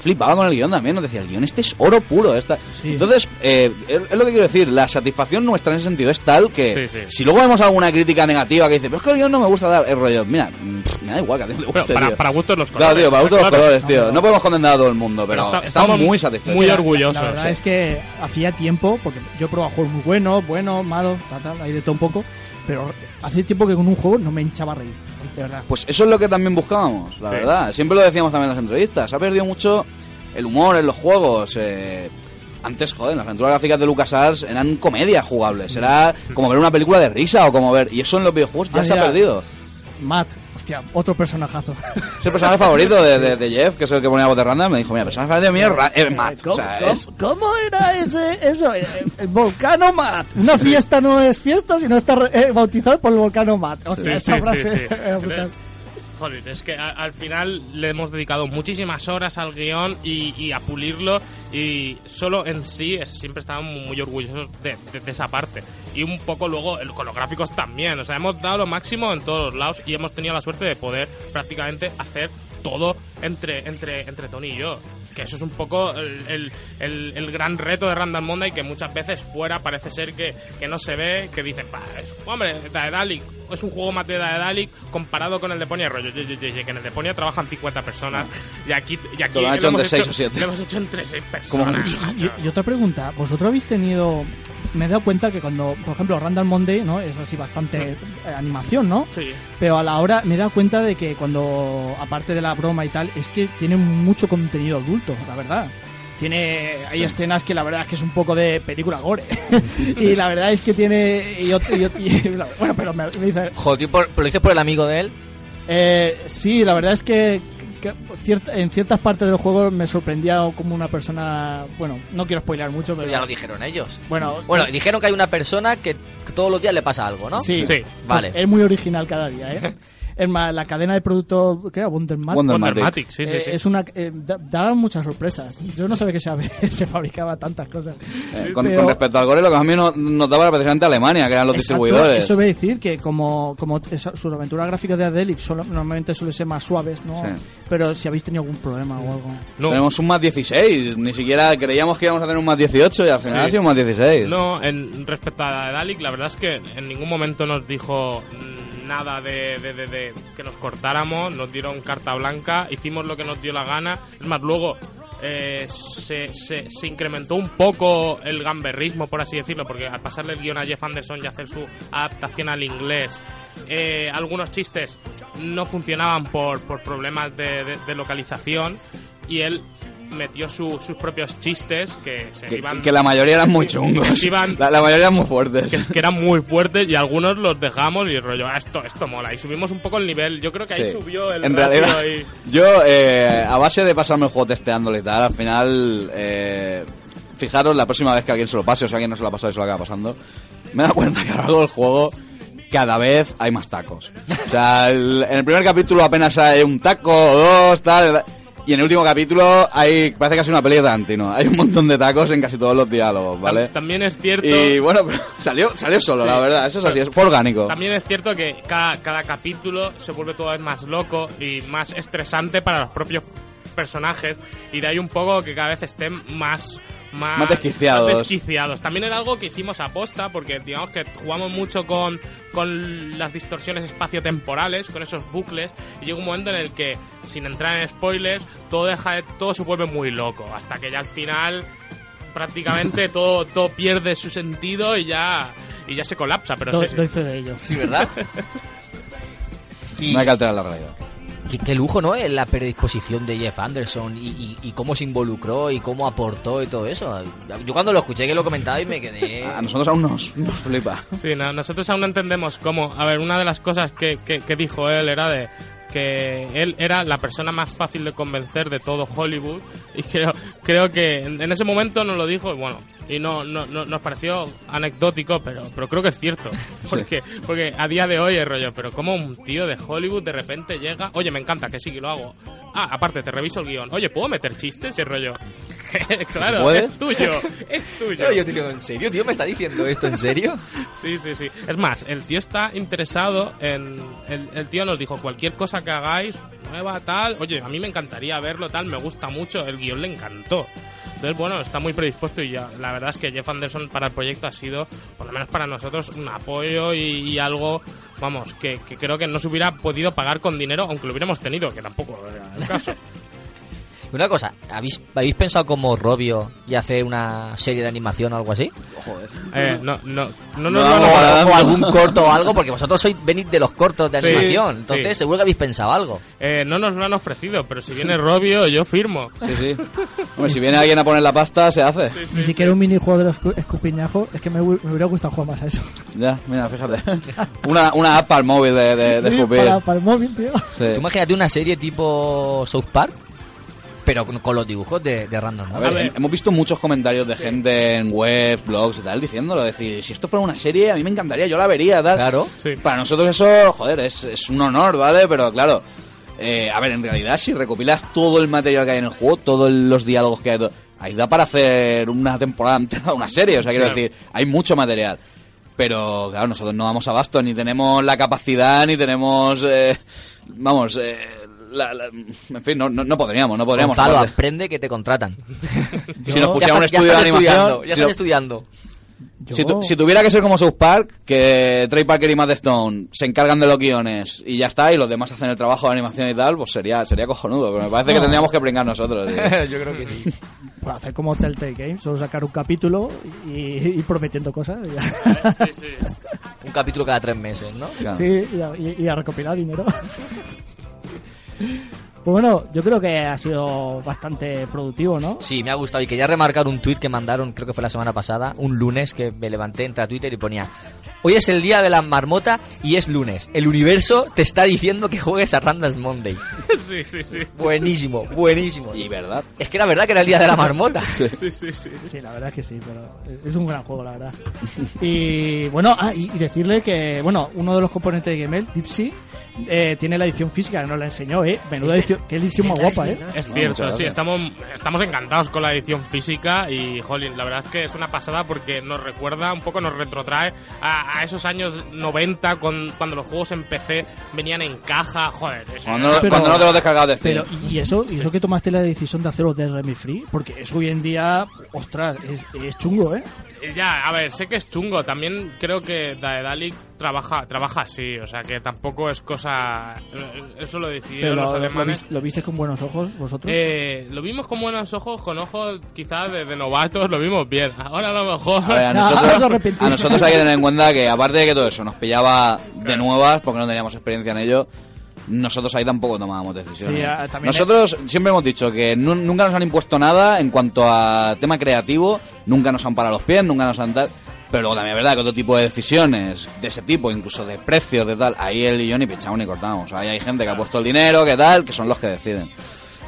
flipaba con el guion también, nos decía, el guion este es oro puro. Esta. Sí. Entonces, eh, es lo que quiero decir, la satisfacción nuestra en ese sentido es tal que Sí, sí. si luego vemos alguna crítica negativa que dice, pero es que el guion no me gusta dar el rollo, mira, mm, me da igual que a ti Bueno, guste, para, gustos los colores. Claro, tío, para gustos los Claro. colores, tío. No, No podemos condenar a todo el mundo, pero, Pero está- estamos muy satisfechos. muy orgullosos, La verdad sí. es que hacía tiempo, porque yo he probado juegos muy buenos, buenos, malos, tal, tal, hay de todo un poco, pero hace tiempo que con un juego no me hinchaba a reír, de verdad. Pues eso es lo que también buscábamos, la Sí. verdad. Siempre lo decíamos también en las entrevistas. Se ha perdido mucho el humor en los juegos. eh, Antes, joder, las aventuras gráficas de LucasArts eran comedias jugables. Era como ver una película de risa o como ver... Y eso en los videojuegos ya Ah, se ha perdido. Matt, hostia, otro personajazo. Es el personaje favorito de, de- de Jeff, que es el que ponía voz de Randall. Me dijo, mira, el personaje favorito mío es Matt. O ¿Cómo, sea, cómo- es- cómo era ese, eso? Eh, El, volcano Matt. Una fiesta no es fiesta, sino está eh, bautizado por el volcano Matt. O sea, Sí, esa sí, frase Joder, es que al final le hemos dedicado muchísimas horas al guion y, a pulirlo y solo en sí es- siempre estábamos muy orgullosos de, de- de esa parte. Y un poco luego el- con los gráficos también. O sea, hemos dado lo máximo en todos los lados y hemos tenido la suerte de poder prácticamente hacer todo entre, entre, entre Tony y yo. Que eso es un poco el, el- el- el gran reto de Randall Monday que muchas veces fuera parece ser que, que no se ve, que dicen, "Bah, es- hombre, Daedalic, es un juego más de Daedalic comparado con el de Ponia rollo. ye, que en el de Ponia trabajan 50 personas y aquí, y aquí Lo han hecho hemos entre seis o siete. Lo hemos hecho entre 6 Como personas. Y, y otra pregunta, vosotros habéis tenido, me he dado cuenta que cuando, por ejemplo, Randall Monday, ¿no? Es así bastante eh, animación, ¿no? Sí. Pero a la hora me he dado cuenta de que cuando, aparte de la broma y tal, es que tiene mucho contenido adulto, la verdad. Tiene, hay escenas que la verdad es que es un poco de película gore. *laughs* y la verdad es que tiene, y ot- y ot- y- *laughs* bueno, pero me, me dice, Joder, por- ¿lo dices por el amigo de él? eh, sí, la verdad es que, que cierta- en ciertas partes del juego me sorprendía como una persona, bueno, no quiero spoilear mucho, pero Pero ya lo dijeron ellos. bueno, Bueno, dijeron que hay una persona que todos los días le pasa algo, ¿no? Sí, Sí. Vale. Es muy original cada día, ¿eh? *laughs* Es más, la cadena de productos, ¿qué era? Wondermat. Wondermatic. Wondermatic, sí, sí, Eh, sí. Es una, eh, da, da muchas sorpresas. Yo no sabía que se, *laughs* se fabricaba tantas cosas. Eh, con, Pero- con respecto al gore, lo que a mí no- nos daba precisamente Alemania, que eran los Exacto, distribuidores. Eso voy a decir que como, como esa- sus aventuras gráficas de Adelic solo- normalmente suelen ser más suaves, ¿no? Sí. Pero si habéis tenido algún problema o algo. No, Tenemos un más 16, ni siquiera creíamos que íbamos a tener un más 18 y al final Sí. ha sido un más 16. No, en, respecto a Dalek, la verdad es que en ningún momento nos dijo nada de, que nos cortáramos, nos dieron carta blanca, hicimos lo que nos dio la gana. Es más, luego eh, se, incrementó un poco el gamberrismo, por así decirlo, porque al pasarle el guion a Jeff Anderson y hacer su adaptación al inglés, eh, algunos chistes no funcionaban por, por problemas de localización y él metió su- sus propios chistes que se que, iban que la mayoría eran muy chungos. iban- La, la mayoría eran muy fuertes. que, que eran muy fuertes y algunos los dejamos y rollo, "Ah, esto, esto mola. Y subimos un poco el nivel. Yo creo que ahí Sí. subió el En realidad, y- *laughs* yo, eh, a base de pasarme el juego testeándolo y tal, al final, eh, fijaros la próxima vez que alguien se lo pase, o sea, alguien no se lo ha pasado y se lo acaba pasando, me he dado cuenta que a lo largo del juego cada vez hay más tacos. O sea, el- en el primer capítulo apenas hay un taco dos, tal, y en el último capítulo hay, parece casi una peli de Tarantino. Hay un montón de tacos en casi todos los diálogos, ¿vale? Tam- También es cierto. Y bueno, pero *laughs* salió, salió solo, Sí. la verdad, eso es así, es fue orgánico. También es cierto que cada, cada capítulo se vuelve vez más loco y más estresante para los propios personajes y de ahí un poco que cada vez estén más más, Más desquiciados. más desquiciados. También era algo que hicimos a posta porque digamos que jugamos mucho con, con las distorsiones espaciotemporales, con esos bucles y llega un momento en el que sin entrar en spoilers todo deja de- todo se vuelve muy loco hasta que ya al final prácticamente *laughs* todo todo pierde su sentido y ya y ya se colapsa, pero sí. doy fe de ello. Sí, ¿verdad? *laughs* Y No hay que alterar la realidad. Qué, qué lujo, ¿no? En la predisposición de Jeff Anderson y, y- y cómo se involucró y cómo aportó y todo eso. Yo cuando lo escuché que lo comentaba y me quedé... *laughs* A nosotros aún nos, nos flipa. Sí, no, nosotros aún no entendemos cómo. A ver, una de las cosas que, que, que dijo él era de que él era la persona más fácil de convencer de todo Hollywood y creo creo que en, en ese momento nos lo dijo y bueno y no, no, no- nos pareció anecdótico pero pero creo que es cierto. *laughs* Porque porque a día de hoy es rollo pero como un tío de Hollywood de repente llega oye me encanta que sí que lo hago. Ah aparte te reviso el guion. Oye puedo meter chistes y rollo *laughs* claro es tuyo *laughs* es tuyo. Pero yo digo, ¿en serio, tío? ¿Me está diciendo esto en serio? Sí, sí, sí. Es más, el tío está interesado en... El, el tío nos dijo, cualquier cosa que hagáis, nueva, tal... Oye, a mí me encantaría verlo, tal, me gusta mucho, el guion le encantó. Entonces, bueno, está muy predispuesto y ya, la verdad es que Jeff Anderson para el proyecto ha sido, por lo menos para nosotros, un apoyo y, algo, vamos, que, que creo que no se hubiera podido pagar con dinero, aunque lo hubiéramos tenido, que tampoco era el caso. *laughs* Una cosa, ¿habéis, ¿habéis pensado como Robio y hacer una serie de animación o algo así? Eh, no, no, no, no, No, no, no, no, no, O algún corto o algo, porque vosotros sois venid de los cortos de Sí, animación. Entonces, sí. seguro que habéis pensado algo. eh, no nos lo han ofrecido, pero si viene Robio, yo firmo. Sí, sí. Hombre, si viene alguien a poner la pasta, se hace. Ni siquiera un minijuego de los escu- escupiñajos. Es que me, hu- me hubiera gustado jugar más a eso. Ya, mira, fíjate. Una, una app para el móvil de, de, de Sí, escupir. para, para el móvil, tío. Sí. Tú imagínate una serie tipo South Park, pero con, con los dibujos de, de Random. ¿no? A ver, A ver. hem- hemos visto muchos comentarios de gente en web, blogs y tal, diciéndolo. Decir, si esto fuera una serie, a mí me encantaría, yo la vería, tal. Claro. Sí. Para nosotros eso, joder, es, es un honor, ¿vale? Pero claro, eh, a ver, en realidad, si recopilas todo el material que hay en el juego, todos los diálogos que hay, ahí da para hacer una temporada entera, una serie. O sea, quiero Sí. decir, hay mucho material. Pero, claro, nosotros no damos abasto, ni tenemos la capacidad, ni tenemos. eh, vamos, eh, la- la- en fin, no, no, no podríamos, no podríamos. Gonzalo, aparte. aprende que te contratan. *laughs* si nos pusieran un estás- ya estudio de animación. estudiando, ya si estás nos- estudiando. Si, tu- si tuviera que ser como South Park, que Trey Parker y Matt Stone se encargan de los guiones y ya está, y los demás hacen el trabajo de animación y tal, pues sería sería cojonudo. Pero me parece que No. tendríamos que pringar nosotros. tío. *laughs* Yo creo que sí. *laughs* Por hacer como Telltale Games, solo sacar un capítulo y, y ir prometiendo cosas. y ya. Sí, sí. Un capítulo cada tres meses, ¿no? Claro. Sí, y a, y a recopilar dinero. Pues bueno, yo creo que ha sido bastante productivo, ¿no? Sí, me ha gustado y quería remarcar un tuit que mandaron, creo que fue la semana pasada, un lunes que me levanté, entré a Twitter y ponía Hoy es el día de la marmota y es lunes. El universo te está diciendo que juegues a Randall Monday. *laughs* Sí, sí, sí. Buenísimo, buenísimo. Y verdad. Es que era verdad que era el día de la marmota. *laughs* Sí, sí, sí. Sí, la verdad es que sí, pero es un gran juego, la verdad. Y bueno, ah, y, y decirle que, bueno, uno de los componentes de Gmail, Dipsy, eh, tiene la edición física, nos la enseñó, ¿eh? Menuda edición, qué edición más guapa, ¿eh? Es cierto, sí, estamos, estamos encantados con la edición física y, jolín, la verdad es que es una pasada porque nos recuerda, un poco nos retrotrae a, a esos años 90 con- cuando los juegos en PC venían en caja, joder. eso Cuando, Pero- cuando no te lo descargabas de. Pero, ¿y eso, ¿y eso que tomaste la decisión de hacerlo DRM free? Porque eso hoy en día, ostras, es, es chungo, ¿eh? Ya, a ver, sé que es chungo. También creo que Daedalic trabaja, trabaja así, o sea que tampoco es cosa. Eso lo decidieron Pero los lo, lo, alemanes. lo viste con buenos ojos vosotros? Eh, lo vimos con buenos ojos, con ojos quizás de, de novatos, lo vimos bien. Ahora a lo mejor. Ver, *laughs* nosotros, a nosotros hay que tener en cuenta que aparte de que todo eso nos pillaba de nuevas porque no teníamos experiencia en ello, nosotros ahí tampoco tomábamos decisiones. Sí, nosotros siempre hemos dicho que nu- nunca nos han impuesto nada en cuanto a tema creativo, nunca nos han parado los pies, nunca nos han tal. Pero luego también es verdad que otro tipo de decisiones de ese tipo, incluso de precios, de tal, ahí él y yo ni pinchamos ni cortamos. Ahí hay gente que ha puesto el dinero, que tal, que son los que deciden.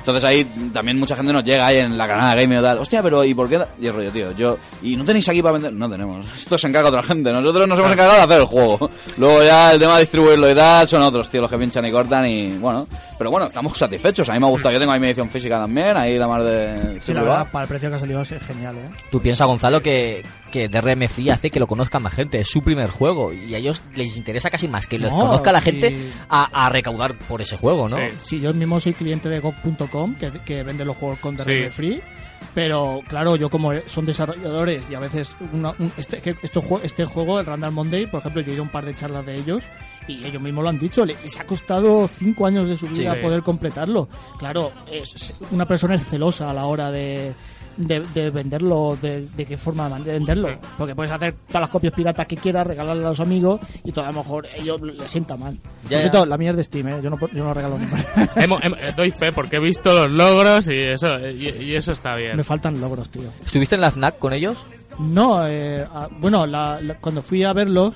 Entonces ahí también mucha gente nos llega ahí en la canal Game y tal. Hostia, pero ¿y por qué? Y el rollo, tío, yo... ¿Y no tenéis aquí para vender? No tenemos. *laughs* Esto se encarga otra gente. Nosotros nos hemos encargado de hacer el juego. Luego ya el tema de distribuirlo y tal son otros, tío, los que pinchan y cortan y bueno. Pero bueno, estamos satisfechos. A mí me ha gustado. Yo tengo ahí mi edición física también, ahí la más de... sí, la verdad, para el precio que ha salido es genial, ¿eh? Tú piensas, Gonzalo, que, que DRM Free hace que lo conozca más gente. Es su primer juego y a ellos les interesa casi más que los No, conozca la sí. gente a, a recaudar por ese juego, ¿no? Sí. Sí, yo mismo soy cliente de GOG.com, que, que vende los juegos con DRM Sí. free. Pero claro, yo como son desarrolladores y a veces una- un- este, este juego, el Randall Monday, por ejemplo, yo he ido a un par de charlas de ellos y ellos mismos lo han dicho, le- les ha costado cinco años de su vida Sí. poder completarlo. Claro, es, una persona es celosa a la hora de, de, de venderlo, de, de qué forma de venderlo. Porque puedes hacer todas las copias piratas que quieras, regalarle a los amigos y todo a lo mejor ellos les sienta mal. Ya, ya. la mía es de Steam, ¿eh? yo, no, yo no regalo nada. *laughs* Eh, doy fe porque he visto los logros y eso, y, y eso está bien. Me faltan logros, tío. ¿Estuviste en la FNAC con ellos? No, eh, ah, bueno, la- la- cuando fui a verlos,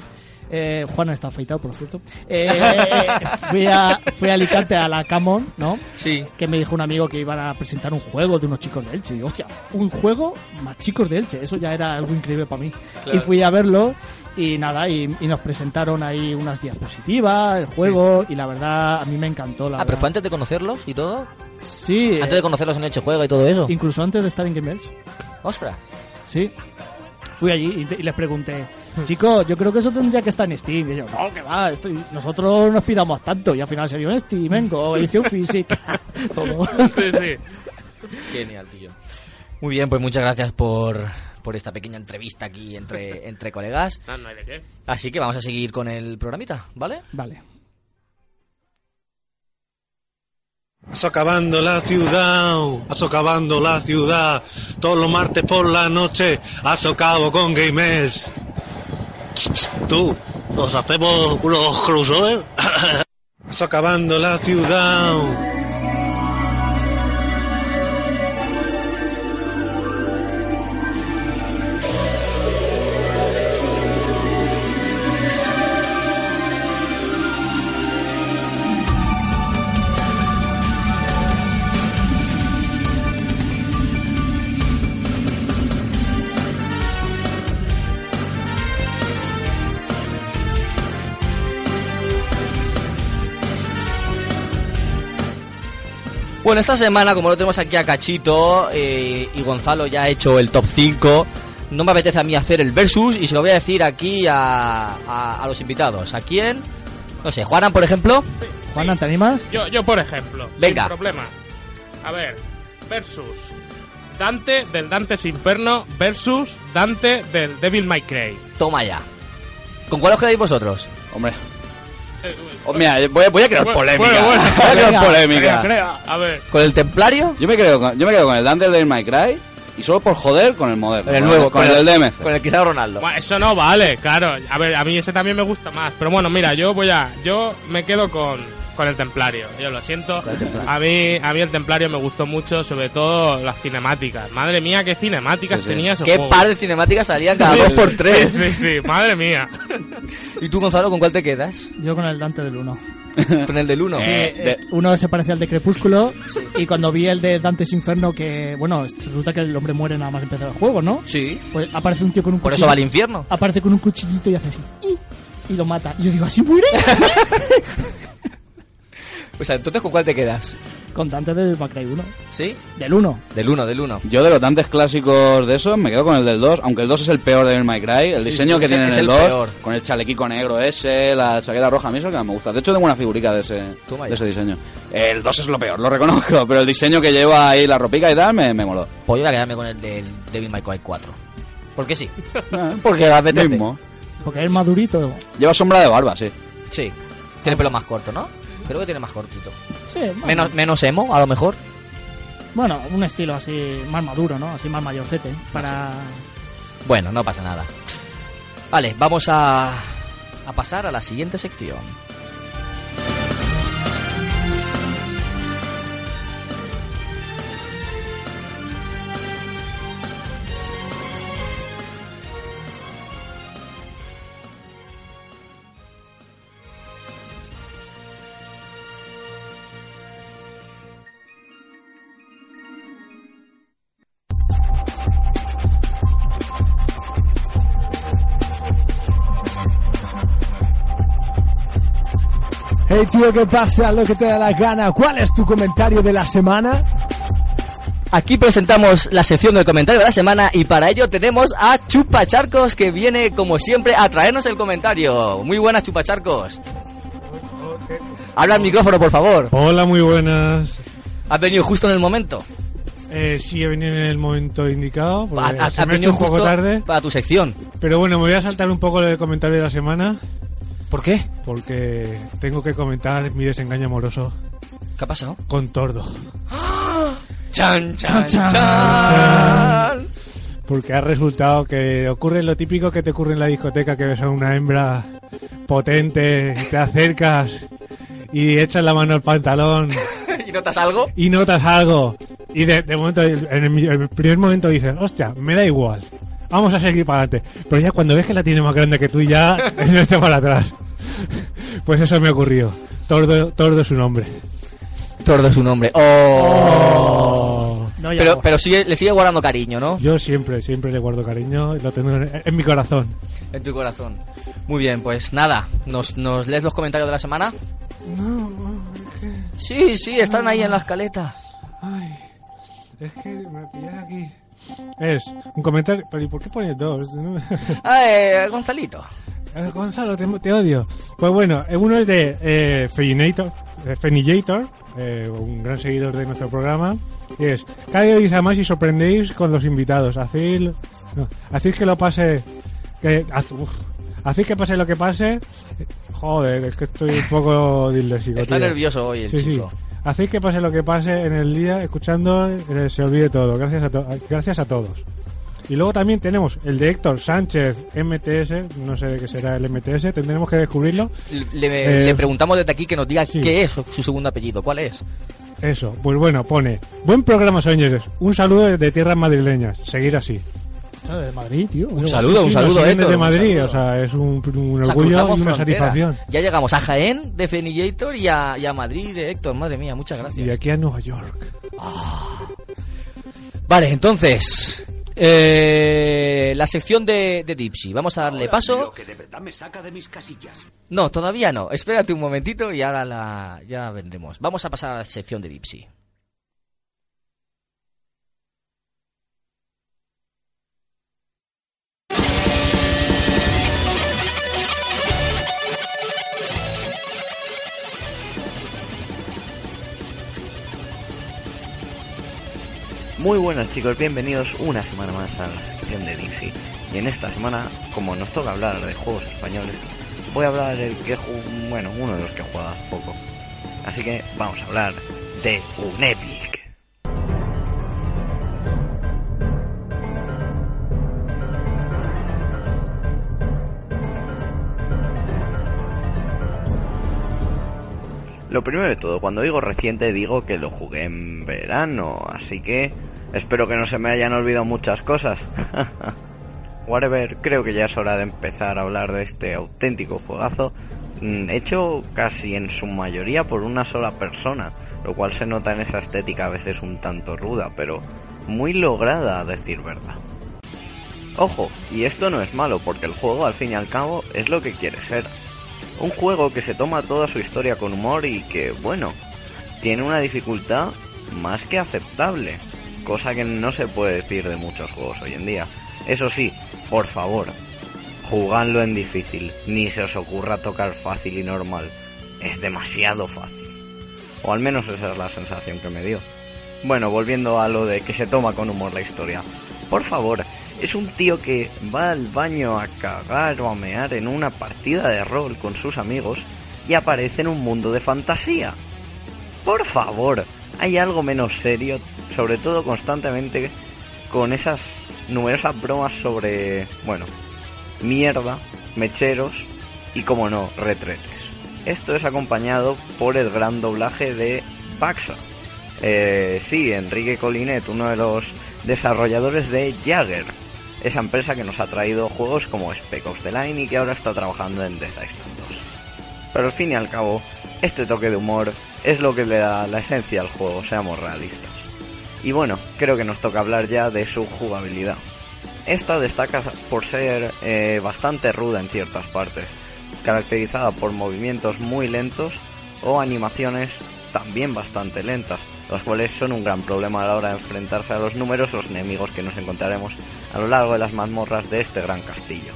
eh, Juana está afeitado, por cierto. Eh, *laughs* fui, a, fui a Alicante a la Camon, ¿no? Sí. Que me dijo un amigo que iban a presentar un juego de unos chicos de Elche. Y hostia, un juego más chicos de Elche. Eso ya era algo increíble para mí. Y fui a verlo y nada, y, y nos presentaron ahí unas diapositivas, el juego, y la verdad a mí me encantó. La Ah, pero verdad. fue antes de conocerlos y todo. Sí, Antes eh, de conocerlos en Hecho Juego y todo eso. incluso antes de estar en Game Elch. Ostras. Sí. Fui allí y, te- y les pregunté, *laughs* chicos, yo creo que eso tendría que estar en Steam. Y ellos, no, que va, esto- nosotros no aspiramos tanto. Y al final salió en Steam, en Go, edición física, *laughs* todo. Sí, sí. Genial, tío. Muy bien, pues muchas gracias por, por esta pequeña entrevista aquí entre, *laughs* entre colegas. No, no hay de qué. Así que vamos a seguir con el programita, ¿vale? Vale. Socavando la ciudad, socavando la ciudad, todos los martes por la noche, a socavo con gamers. Tú, nos hacemos unos cruces. *laughs* Socavando la ciudad. Bueno, esta semana, como lo tenemos aquí a Cachito eh, y Gonzalo ya ha hecho el top 5, no me apetece a mí hacer el versus y se lo voy a decir aquí a, a- a los invitados. ¿A quién? No sé, Juanan, por ejemplo. Juana, ¿te animas? Yo, yo, por ejemplo. Venga. Sin problema. A ver, versus. Dante del Dante's Inferno versus Dante del Devil May Cry. Toma ya. ¿Con cuál os quedáis vosotros? Hombre. Oh, mira, voy, a- voy a crear Bueno, polémica. bueno, bueno. Voy a crear Venga, polémica. crea, A ver, ¿Con el Templario? Yo me, creo con, yo me quedo con el Dante del My Cry y solo por joder con el moderno. Con el nuevo, Con, el del DMC. Con el Cristiano Ronaldo. Buah, eso no vale, claro. A ver, a mí ese también me gusta más. Pero bueno, mira, yo voy a. Yo me quedo con, con el Templario. Yo lo siento. A mí, a mí el Templario me gustó mucho, sobre todo las cinemáticas. Madre mía, qué cinemáticas Sí, sí. tenía ese ¿Qué juego. par de cinemáticas salían cada Sí, dos por sí, tres? Sí, sí, sí, madre mía. *laughs* ¿Y tú, Gonzalo, con cuál te quedas? Yo con el Dante del 1. *laughs* Con el del 1. Eh, uno se parece al de Crepúsculo y cuando vi el de Dante's Inferno que, bueno, resulta que el hombre muere nada más empezar el juego, ¿no? Sí. Pues aparece un tío con un Por cuchillo. eso va al infierno. Aparece con un cuchillito y hace así. Y, y lo mata. Y yo digo, ¿así muere? *laughs* Pues entonces, ¿con cuál te quedas? con Dante del Macray 1. ¿Sí? Del 1. Del 1, del 1. Yo de los Dantes clásicos de esos me quedo con el del 2, aunque el 2 es el peor del My Cry. El Sí, diseño sí, que tiene en es el el 2, peor. con el chalequico negro ese, la chaqueta roja, a mí es el que más me gusta. De hecho, tengo una figurica de ese, de ese diseño. El 2 es lo peor, lo reconozco, pero el diseño que lleva ahí la ropica y tal me, me moló. Pues yo voy a quedarme con el del Devil May Cry 4. ¿Por qué sí? *laughs* Porque apetece. Mismo. Porque es madurito. Lleva sombra de barba, sí. Sí. Tiene pelo más corto, ¿no? Creo que tiene más cortito. Sí, bueno, Menos, menos emo, a lo mejor. bueno, un estilo así más maduro, ¿no? Así más mayorcete. Para. Bueno, no pasa nada. Vale, vamos a, a pasar a la siguiente sección. Hey tío, ¿qué pasa? Lo que te da la gana. ¿Cuál es tu comentario de la semana? Aquí presentamos la sección del comentario de la semana y para ello tenemos a Chupacharcos que viene como siempre a traernos el comentario. Muy buenas Chupacharcos. Habla al micrófono, por favor. Hola, muy buenas. Has venido justo en el momento. Eh, sí, he venido en el momento indicado. porque Ha- ha- se has me ha hecho venido un poco tarde. para tu sección. Pero bueno, me voy a saltar un poco el comentario de la semana. ¿Por qué? Porque tengo que comentar mi desengaño amoroso ¿Qué ha pasado? con Tordo. Chan, chan, Chan, chan. Porque ha resultado que ocurre lo típico que te ocurre en la discoteca, que ves a una hembra potente, y te acercas y echas la mano al pantalón *laughs* ¿Y notas algo? y notas algo. Y de, de momento, en el, primer momento dices, hostia, me da igual. Vamos a seguir para adelante. Pero ya cuando ves que la tiene más grande que tú, ya *laughs* echa para atrás. Pues eso me ocurrió. Tordo, Tordo es su nombre. Tordo es su nombre. Oh. No, ya Pero, no. pero sigue, le sigue guardando cariño, ¿no? Yo siempre, siempre le guardo cariño y lo tengo en, en mi corazón. En tu corazón. Muy bien, pues nada. ¿Nos, nos lees los comentarios de la semana? No, es que... Sí, sí, están ahí en la escaleta. Ay, es que me pillas aquí. Es un comentario, pero ¿y por qué pones dos? *laughs* No- Eh, Gonzalito. Eh, Gonzalo, te, te odio. Pues bueno, eh, uno es de eh, Fenillator, eh, un gran seguidor de nuestro programa. Y es, cada día oís a más y sorprendéis con los invitados. Hacéis, no, hacéis que lo pase, que, haz- uf, hacéis que pase lo que pase. Joder, es que estoy un poco *laughs* disléxico. Está tío. nervioso hoy el Sí, sí. chico. Hacéis que pase lo que pase en el día, escuchando, eh, se olvide todo. Gracias a, to- gracias a todos. Y luego también tenemos el de Héctor Sánchez MTS, no sé de qué será el MTS, tendremos que descubrirlo. Le, Eh, le preguntamos desde aquí que nos diga sí. qué es su, segundo apellido. ¿Cuál es? Eso, pues bueno, pone, buen programa señores, un saludo desde tierras madrileñas, seguir así. De Madrid, tío. Un saludo, un Sí, saludo, siguen Héctor. desde un Madrid, saludo. o sea, es un, un O sea, orgullo y una frontera. satisfacción. Ya llegamos a Jaén de Fenillator y a, y a Madrid de Héctor. Madre mía, muchas Y gracias. aquí a Nueva York. Vale, entonces. Eh, la sección de, de Dipsy. Vamos a darle paso. que de verdad me saca de mis casillas. No, todavía no. Espérate un momentito y ahora la, ya vendremos. Vamos a pasar a la sección de Dipsy. Muy buenas chicos, bienvenidos una semana más a la sección de DC. Y en esta semana, como nos toca hablar de juegos españoles, voy a hablar del que bueno, uno de los que juega poco. Así que vamos a hablar de un Epic. Lo primero de todo, cuando digo reciente digo que lo jugué en verano, así que espero que no se me hayan olvidado muchas cosas. *laughs* Whatever, creo que ya es hora de empezar a hablar de este auténtico juegazo, mm, hecho casi en su mayoría por una sola persona, lo cual se nota en esa estética a veces un tanto ruda, pero muy lograda a decir verdad. Ojo, y esto no es malo, porque el juego al fin y al cabo es lo que quiere ser. Un juego que se toma toda su historia con humor y que, bueno, tiene una dificultad más que aceptable, cosa que no se puede decir de muchos juegos hoy en día. Eso sí, por favor, jugadlo en difícil, ni se os ocurra tocar fácil y normal. Es demasiado fácil. O al menos esa es la sensación que me dio. Bueno, volviendo a lo de que se toma con humor la historia. Por favor, es un tío que va al baño a cagar o a mear en una partida de rol con sus amigos y aparece en un mundo de fantasía. Por favor, hay algo menos serio, sobre todo constantemente con esas numerosas bromas sobre, bueno, mierda, mecheros y, como no, retretes. Esto es acompañado por el gran doblaje de Paxa. Eh, sí, Enrique Colinet, uno de los desarrolladores de Jagger, esa empresa que nos ha traído juegos como Spec of the Line y que ahora está trabajando en Death Island 2. Pero al fin y al cabo, este toque de humor es lo que le da la esencia al juego, seamos realistas. Y bueno, creo que nos toca hablar ya de su jugabilidad. Esta destaca por ser eh, bastante ruda en ciertas partes, caracterizada por movimientos muy lentos o animaciones también bastante lentas, los cuales son un gran problema a la hora de enfrentarse a los numerosos enemigos que nos encontraremos a lo largo de las mazmorras de este gran castillo.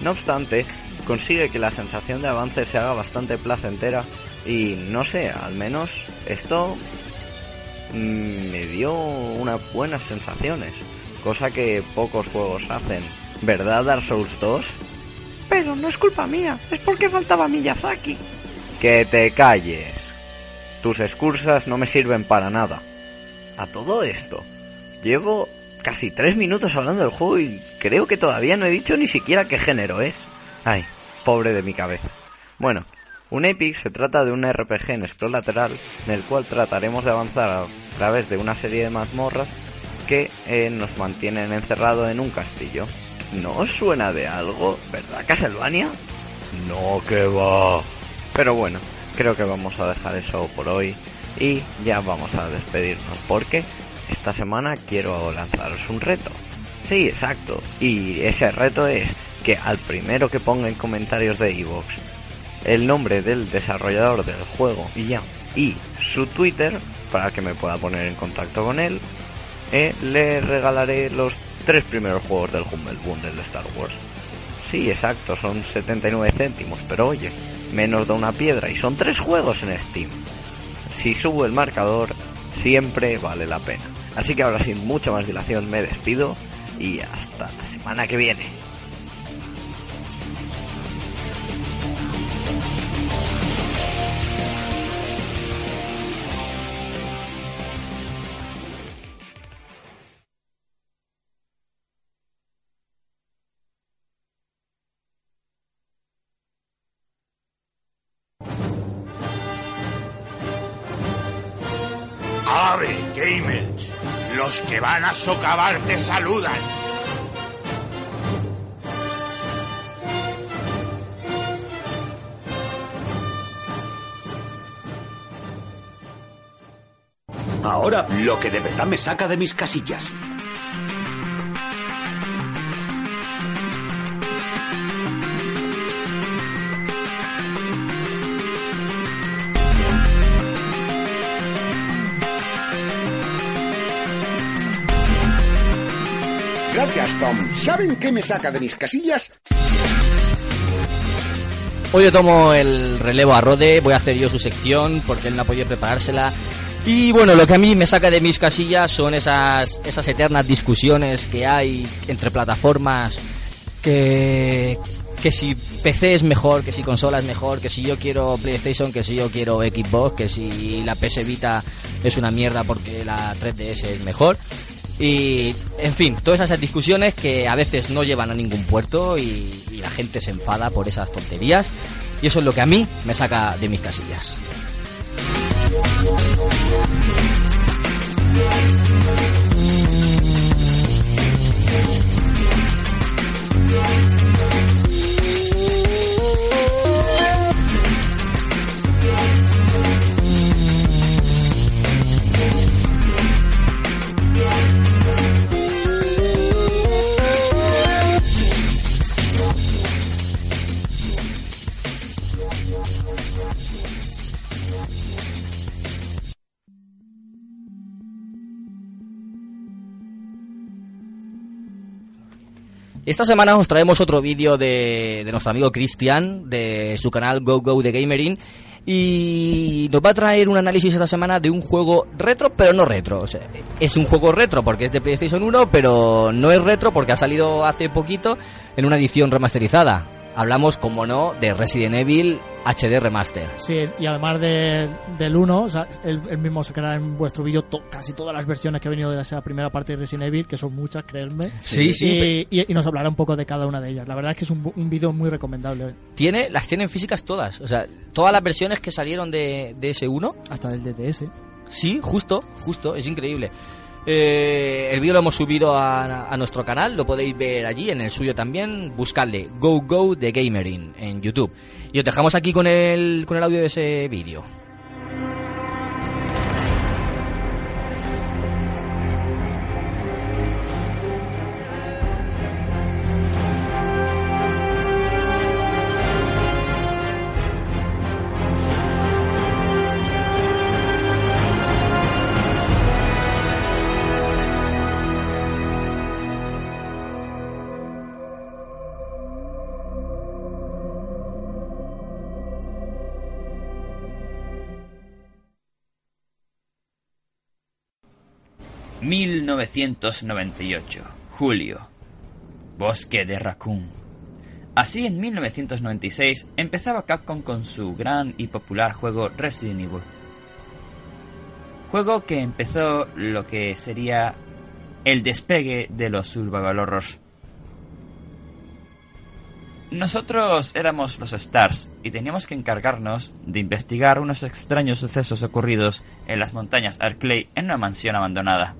No obstante, consigue que la sensación de avance se haga bastante placentera y no sé, al menos esto me dio unas buenas sensaciones, cosa que pocos juegos hacen. ¿Verdad Dark Souls 2? Pero no es culpa mía, es porque faltaba Miyazaki. Que te calles. Tus excursas no me sirven para nada. A todo esto, llevo casi tres minutos hablando del juego y creo que todavía no he dicho ni siquiera qué género es. Ay, pobre de mi cabeza. Bueno, un Epic se trata de un RPG en scroll lateral en el cual trataremos de avanzar a través de una serie de mazmorras que eh, nos mantienen encerrado en un castillo. ¿No os suena de algo, verdad, Castlevania? No, que va. Pero bueno, creo que vamos a dejar eso por hoy y ya vamos a despedirnos porque esta semana quiero lanzaros un reto. Sí, exacto. Y ese reto es que al primero que ponga en comentarios de iVoox el nombre del desarrollador del juego y ya, y su Twitter para que me pueda poner en contacto con él, eh, le regalaré los tres primeros juegos del Humble Bundle de Star Wars. Sí, exacto, son 79 céntimos, pero oye, menos de una piedra y son tres juegos en Steam. Si subo el marcador, siempre vale la pena. Así que ahora sin mucha más dilación me despido y hasta la semana que viene. Los que van a socavar te saludan. Ahora, lo que de verdad me saca de mis casillas. Tom. ¿Saben qué me saca de mis casillas? Hoy yo tomo el relevo a Rode, voy a hacer yo su sección porque él no ha podido preparársela Y bueno, lo que a mí me saca de mis casillas son esas, esas eternas discusiones que hay entre plataformas que, que si PC es mejor, que si consola es mejor, que si yo quiero PlayStation, que si yo quiero Xbox, que si la PS Vita es una mierda porque la 3DS es mejor. Y, en fin, todas esas discusiones que a veces no llevan a ningún puerto y, la gente se enfada por esas tonterías. Y eso es lo que a mí me saca de mis casillas. Esta semana os traemos otro vídeo de, nuestro amigo Cristian, de su canal Go Go de Gamerin, y nos va a traer un análisis esta semana de un juego retro, pero no retro. Es un juego retro porque es de PlayStation 1, pero no es retro porque ha salido hace poquito en una edición remasterizada. Hablamos, como no, de Resident Evil HD Remaster. Sí, y además de, del 1, o sea, él, él mismo sacará en vuestro vídeo to- casi todas las versiones que ha venido de esa primera parte de Resident Evil, que son muchas, creedme. Sí, sí. Y, y- y nos hablará un poco de cada una de ellas. La verdad es que es un, un vídeo muy recomendable. Tiene, las tienen físicas todas. O sea, todas las versiones que salieron de, de ese 1. Hasta del DTS. Sí, justo, justo, es increíble. Eh, el vídeo lo hemos subido a, nuestro canal, lo podéis ver allí, en el suyo también. Buscadle Go Go de Gamerin en YouTube. Y os dejamos aquí con el, con el audio de ese vídeo. ...1998... Julio... Bosque de Raccoon. Así en 1996 empezaba Capcom con su gran y popular juego Resident Evil. Juego que empezó lo que sería el despegue de los survival horrors. Nosotros éramos los Stars y teníamos que encargarnos de investigar unos extraños sucesos ocurridos en las montañas Arclay en una mansión abandonada.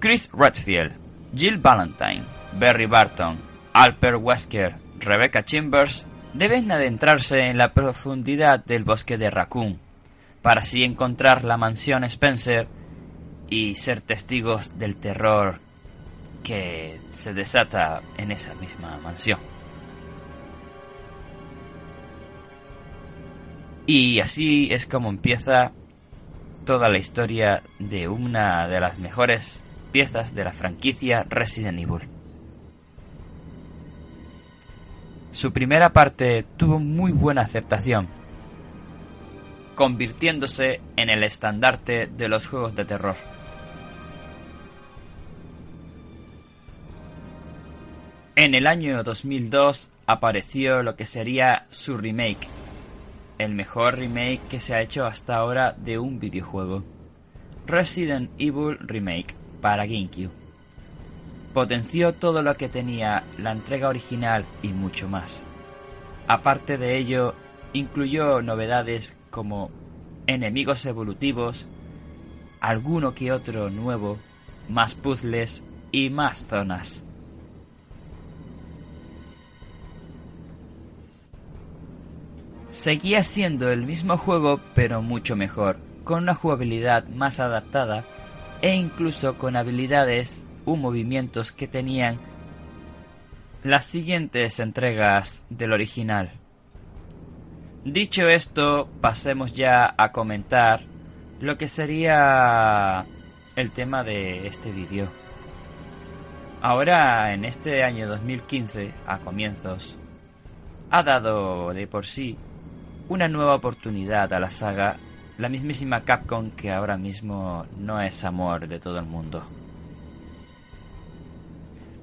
Chris Redfield, Jill Valentine, Barry Barton, Alper Wesker, Rebecca Chambers deben adentrarse en la profundidad del bosque de Raccoon para así encontrar la mansión Spencer y ser testigos del terror que se desata en esa misma mansión. Y así es como empieza toda la historia de una de las mejores piezas de la franquicia Resident Evil. Su primera parte tuvo muy buena aceptación, convirtiéndose en el estandarte de los juegos de terror. En el año 2002 apareció lo que sería su remake, el mejor remake que se ha hecho hasta ahora de un videojuego. Resident Evil Remake para GameCube. Potenció todo lo que tenía la entrega original y mucho más. Aparte de ello, incluyó novedades como enemigos evolutivos, alguno que otro nuevo, más puzzles y más zonas. Seguía siendo el mismo juego pero mucho mejor, con una jugabilidad más adaptada e incluso con habilidades u movimientos que tenían las siguientes entregas del original. Dicho esto, pasemos ya a comentar lo que sería el tema de este vídeo. Ahora, en este año 2015, a comienzos, ha dado de por sí una nueva oportunidad a la saga, la mismísima Capcom que ahora mismo no es amor de todo el mundo.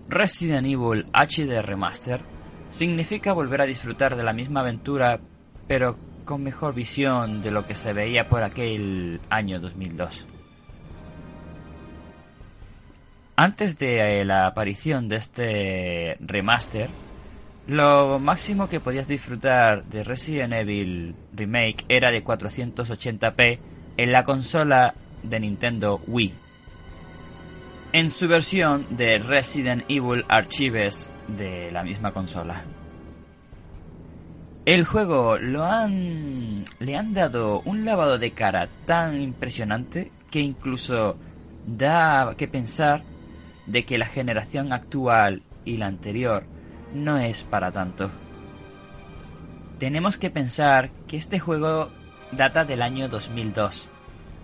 Resident Evil HD Remaster significa volver a disfrutar de la misma aventura, pero con mejor visión de lo que se veía por aquel año 2002. Antes de la aparición de este remaster, lo máximo que podías disfrutar de Resident Evil Remake era de 480p en la consola de Nintendo Wii. En su versión de Resident Evil Archives de la misma consola. El juego lo han le han dado un lavado de cara tan impresionante que incluso da que pensar de que la generación actual y la anterior no es para tanto. Tenemos que pensar que este juego data del año 2002.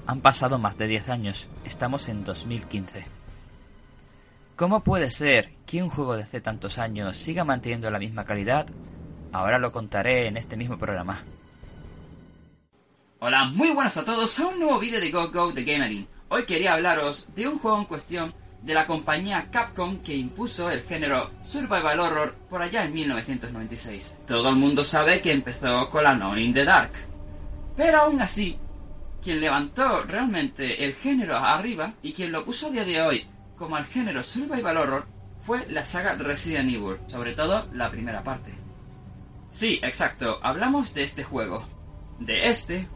Han pasado más de 10 años, estamos en 2015. ¿Cómo puede ser que un juego de hace tantos años siga manteniendo la misma calidad? Ahora lo contaré en este mismo programa. Hola, muy buenas a todos a un nuevo vídeo de Go Go de Gamering. Hoy quería hablaros de un juego en cuestión de la compañía Capcom que impuso el género Survival Horror por allá en 1996. Todo el mundo sabe que empezó con la No in the Dark. Pero aún así, quien levantó realmente el género arriba y quien lo puso a día de hoy como el género Survival Horror fue la saga Resident Evil, sobre todo la primera parte. Sí, exacto, hablamos de este juego. De este.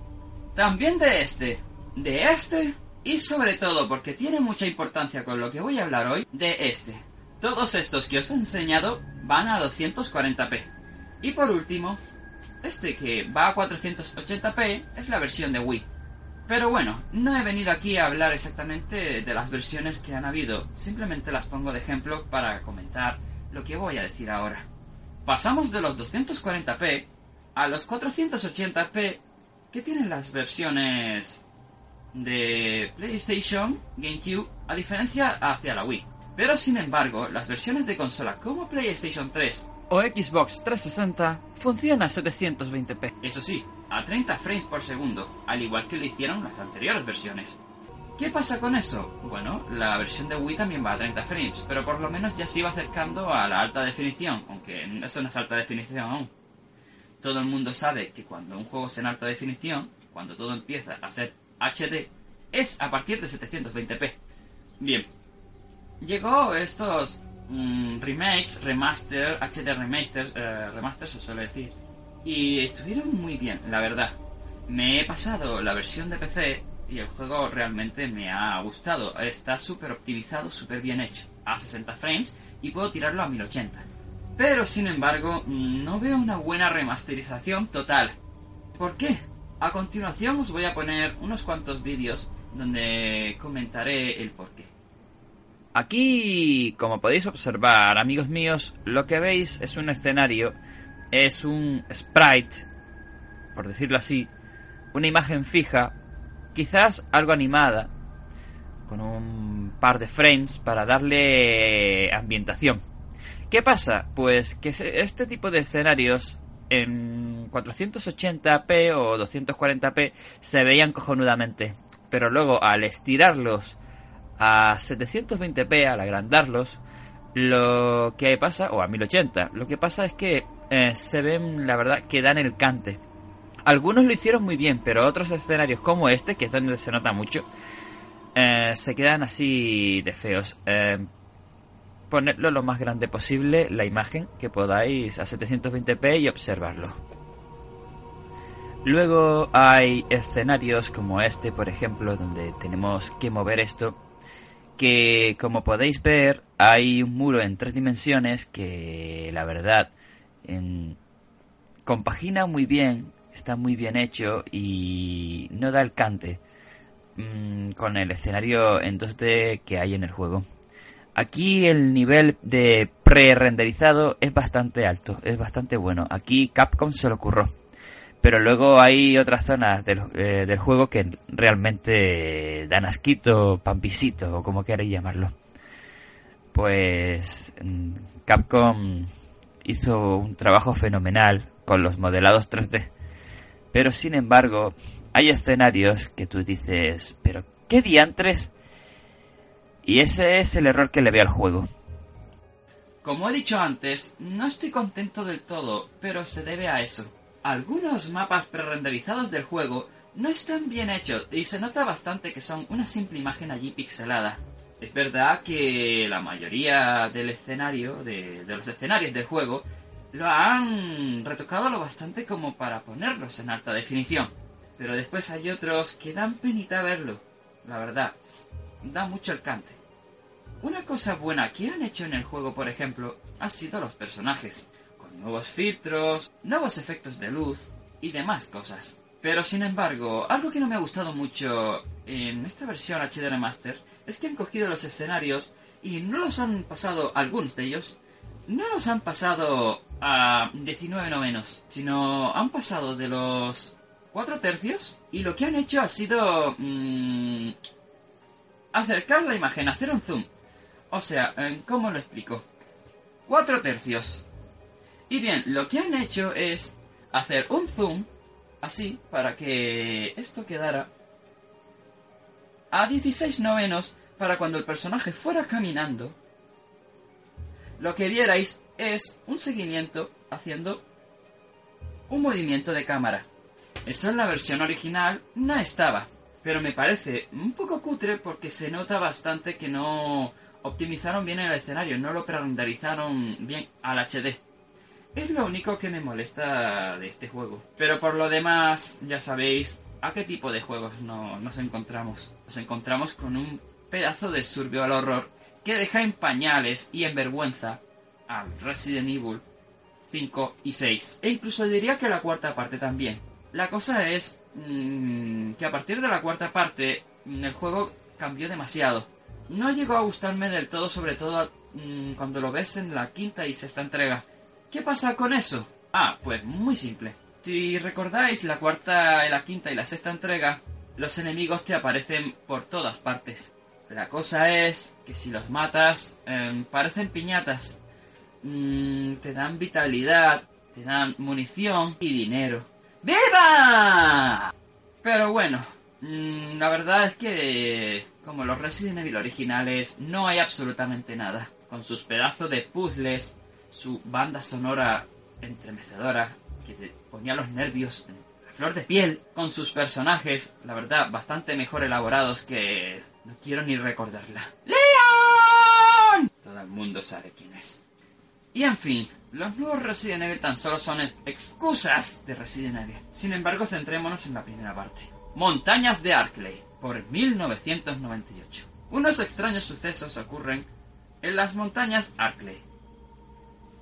También de este. De este y sobre todo, porque tiene mucha importancia con lo que voy a hablar hoy, de este. Todos estos que os he enseñado van a 240p. Y por último, este que va a 480p es la versión de Wii. Pero bueno, no he venido aquí a hablar exactamente de las versiones que han habido, simplemente las pongo de ejemplo para comentar lo que voy a decir ahora. Pasamos de los 240p a los 480p que tienen las versiones de PlayStation, GameCube, a diferencia hacia la Wii. Pero sin embargo, las versiones de consola como PlayStation 3 o Xbox 360 funcionan a 720p. Eso sí, a 30 frames por segundo, al igual que lo hicieron las anteriores versiones. ¿Qué pasa con eso? Bueno, la versión de Wii también va a 30 frames, pero por lo menos ya se iba acercando a la alta definición, aunque eso no es alta definición aún. Todo el mundo sabe que cuando un juego es en alta definición, cuando todo empieza a ser HD es a partir de 720p. Bien, llegó estos mm, remakes, remaster, HD remasters, eh, remasters se suele decir, y estuvieron muy bien, la verdad. Me he pasado la versión de PC y el juego realmente me ha gustado. Está súper optimizado, súper bien hecho, a 60 frames y puedo tirarlo a 1080. Pero sin embargo, no veo una buena remasterización total. ¿Por qué? A continuación os voy a poner unos cuantos vídeos donde comentaré el porqué. Aquí, como podéis observar, amigos míos, lo que veis es un escenario, es un sprite, por decirlo así, una imagen fija, quizás algo animada, con un par de frames para darle ambientación. ¿Qué pasa? Pues que este tipo de escenarios en 480p o 240p se veían cojonudamente. Pero luego al estirarlos a 720p, al agrandarlos, lo que pasa, o a 1080, lo que pasa es que eh, se ven, la verdad, que dan el cante. Algunos lo hicieron muy bien, pero otros escenarios como este, que es donde se nota mucho, eh, se quedan así de feos. Eh, ponerlo lo más grande posible la imagen que podáis a 720p y observarlo. Luego hay escenarios como este, por ejemplo, donde tenemos que mover esto, que como podéis ver hay un muro en tres dimensiones que la verdad compagina muy bien, está muy bien hecho y no da el cante mm, con el escenario en 2D que hay en el juego. Aquí el nivel de pre-renderizado es bastante alto, es bastante bueno. Aquí Capcom se lo ocurrió. Pero luego hay otras zonas del, eh, del juego que realmente dan asquito, pampisito o como queréis llamarlo. Pues mm, Capcom hizo un trabajo fenomenal con los modelados 3D. Pero sin embargo, hay escenarios que tú dices, pero ¿qué diantres? Y ese es el error que le veo al juego. Como he dicho antes, no estoy contento del todo, pero se debe a eso. Algunos mapas prerenderizados del juego no están bien hechos y se nota bastante que son una simple imagen allí pixelada. Es verdad que la mayoría del escenario, de, de los escenarios del juego, lo han retocado lo bastante como para ponerlos en alta definición. Pero después hay otros que dan penita verlo. La verdad, da mucho el cante. Una cosa buena que han hecho en el juego, por ejemplo, ha sido los personajes, con nuevos filtros, nuevos efectos de luz y demás cosas. Pero sin embargo, algo que no me ha gustado mucho en esta versión HD Remaster es que han cogido los escenarios y no los han pasado, algunos de ellos, no los han pasado a 19 novenos, sino han pasado de los 4 tercios y lo que han hecho ha sido mm, acercar la imagen, hacer un zoom. O sea, eh, ¿cómo lo explico? 4 tercios. Y bien, lo que han hecho es hacer un zoom así para que esto quedara a 16 novenos para cuando el personaje fuera caminando. Lo que vierais es un seguimiento haciendo un movimiento de cámara. Eso en la versión original no estaba, pero me parece un poco cutre porque se nota bastante que no optimizaron bien el escenario, no lo prerenderizaron bien al HD. Es lo único que me molesta de este juego. Pero por lo demás, ya sabéis a qué tipo de juegos no, nos encontramos. Nos encontramos con un pedazo de survival horror que deja en pañales y en vergüenza a Resident Evil 5 y 6. E incluso diría que la cuarta parte también. La cosa es mm, que a partir de la cuarta parte mm, el juego cambió demasiado. No llegó a gustarme del todo, sobre todo mm, cuando lo ves en la quinta y sexta entrega. ¿Qué pasa con eso? Ah, pues muy simple. Si recordáis la cuarta, la quinta y la sexta entrega, los enemigos te aparecen por todas partes. La cosa es que si los matas, em, parecen piñatas. te dan vitalidad, te dan munición y dinero. ¡Viva! Pero bueno, mm, la verdad es que como los Resident Evil originales no hay absolutamente nada. Con sus pedazos de puzzles, su banda sonora entremecedora que te ponía los nervios en flor de piel, con sus personajes, la verdad, bastante mejor elaborados que no quiero ni recordarla. ¡Leon! Todo el mundo sabe quién es. Y en fin, los nuevos Resident Evil tan solo son excusas de Resident Evil. Sin embargo, centrémonos en la primera parte. Montañas de Arkley, por 1998. Unos extraños sucesos ocurren en las montañas Arkley.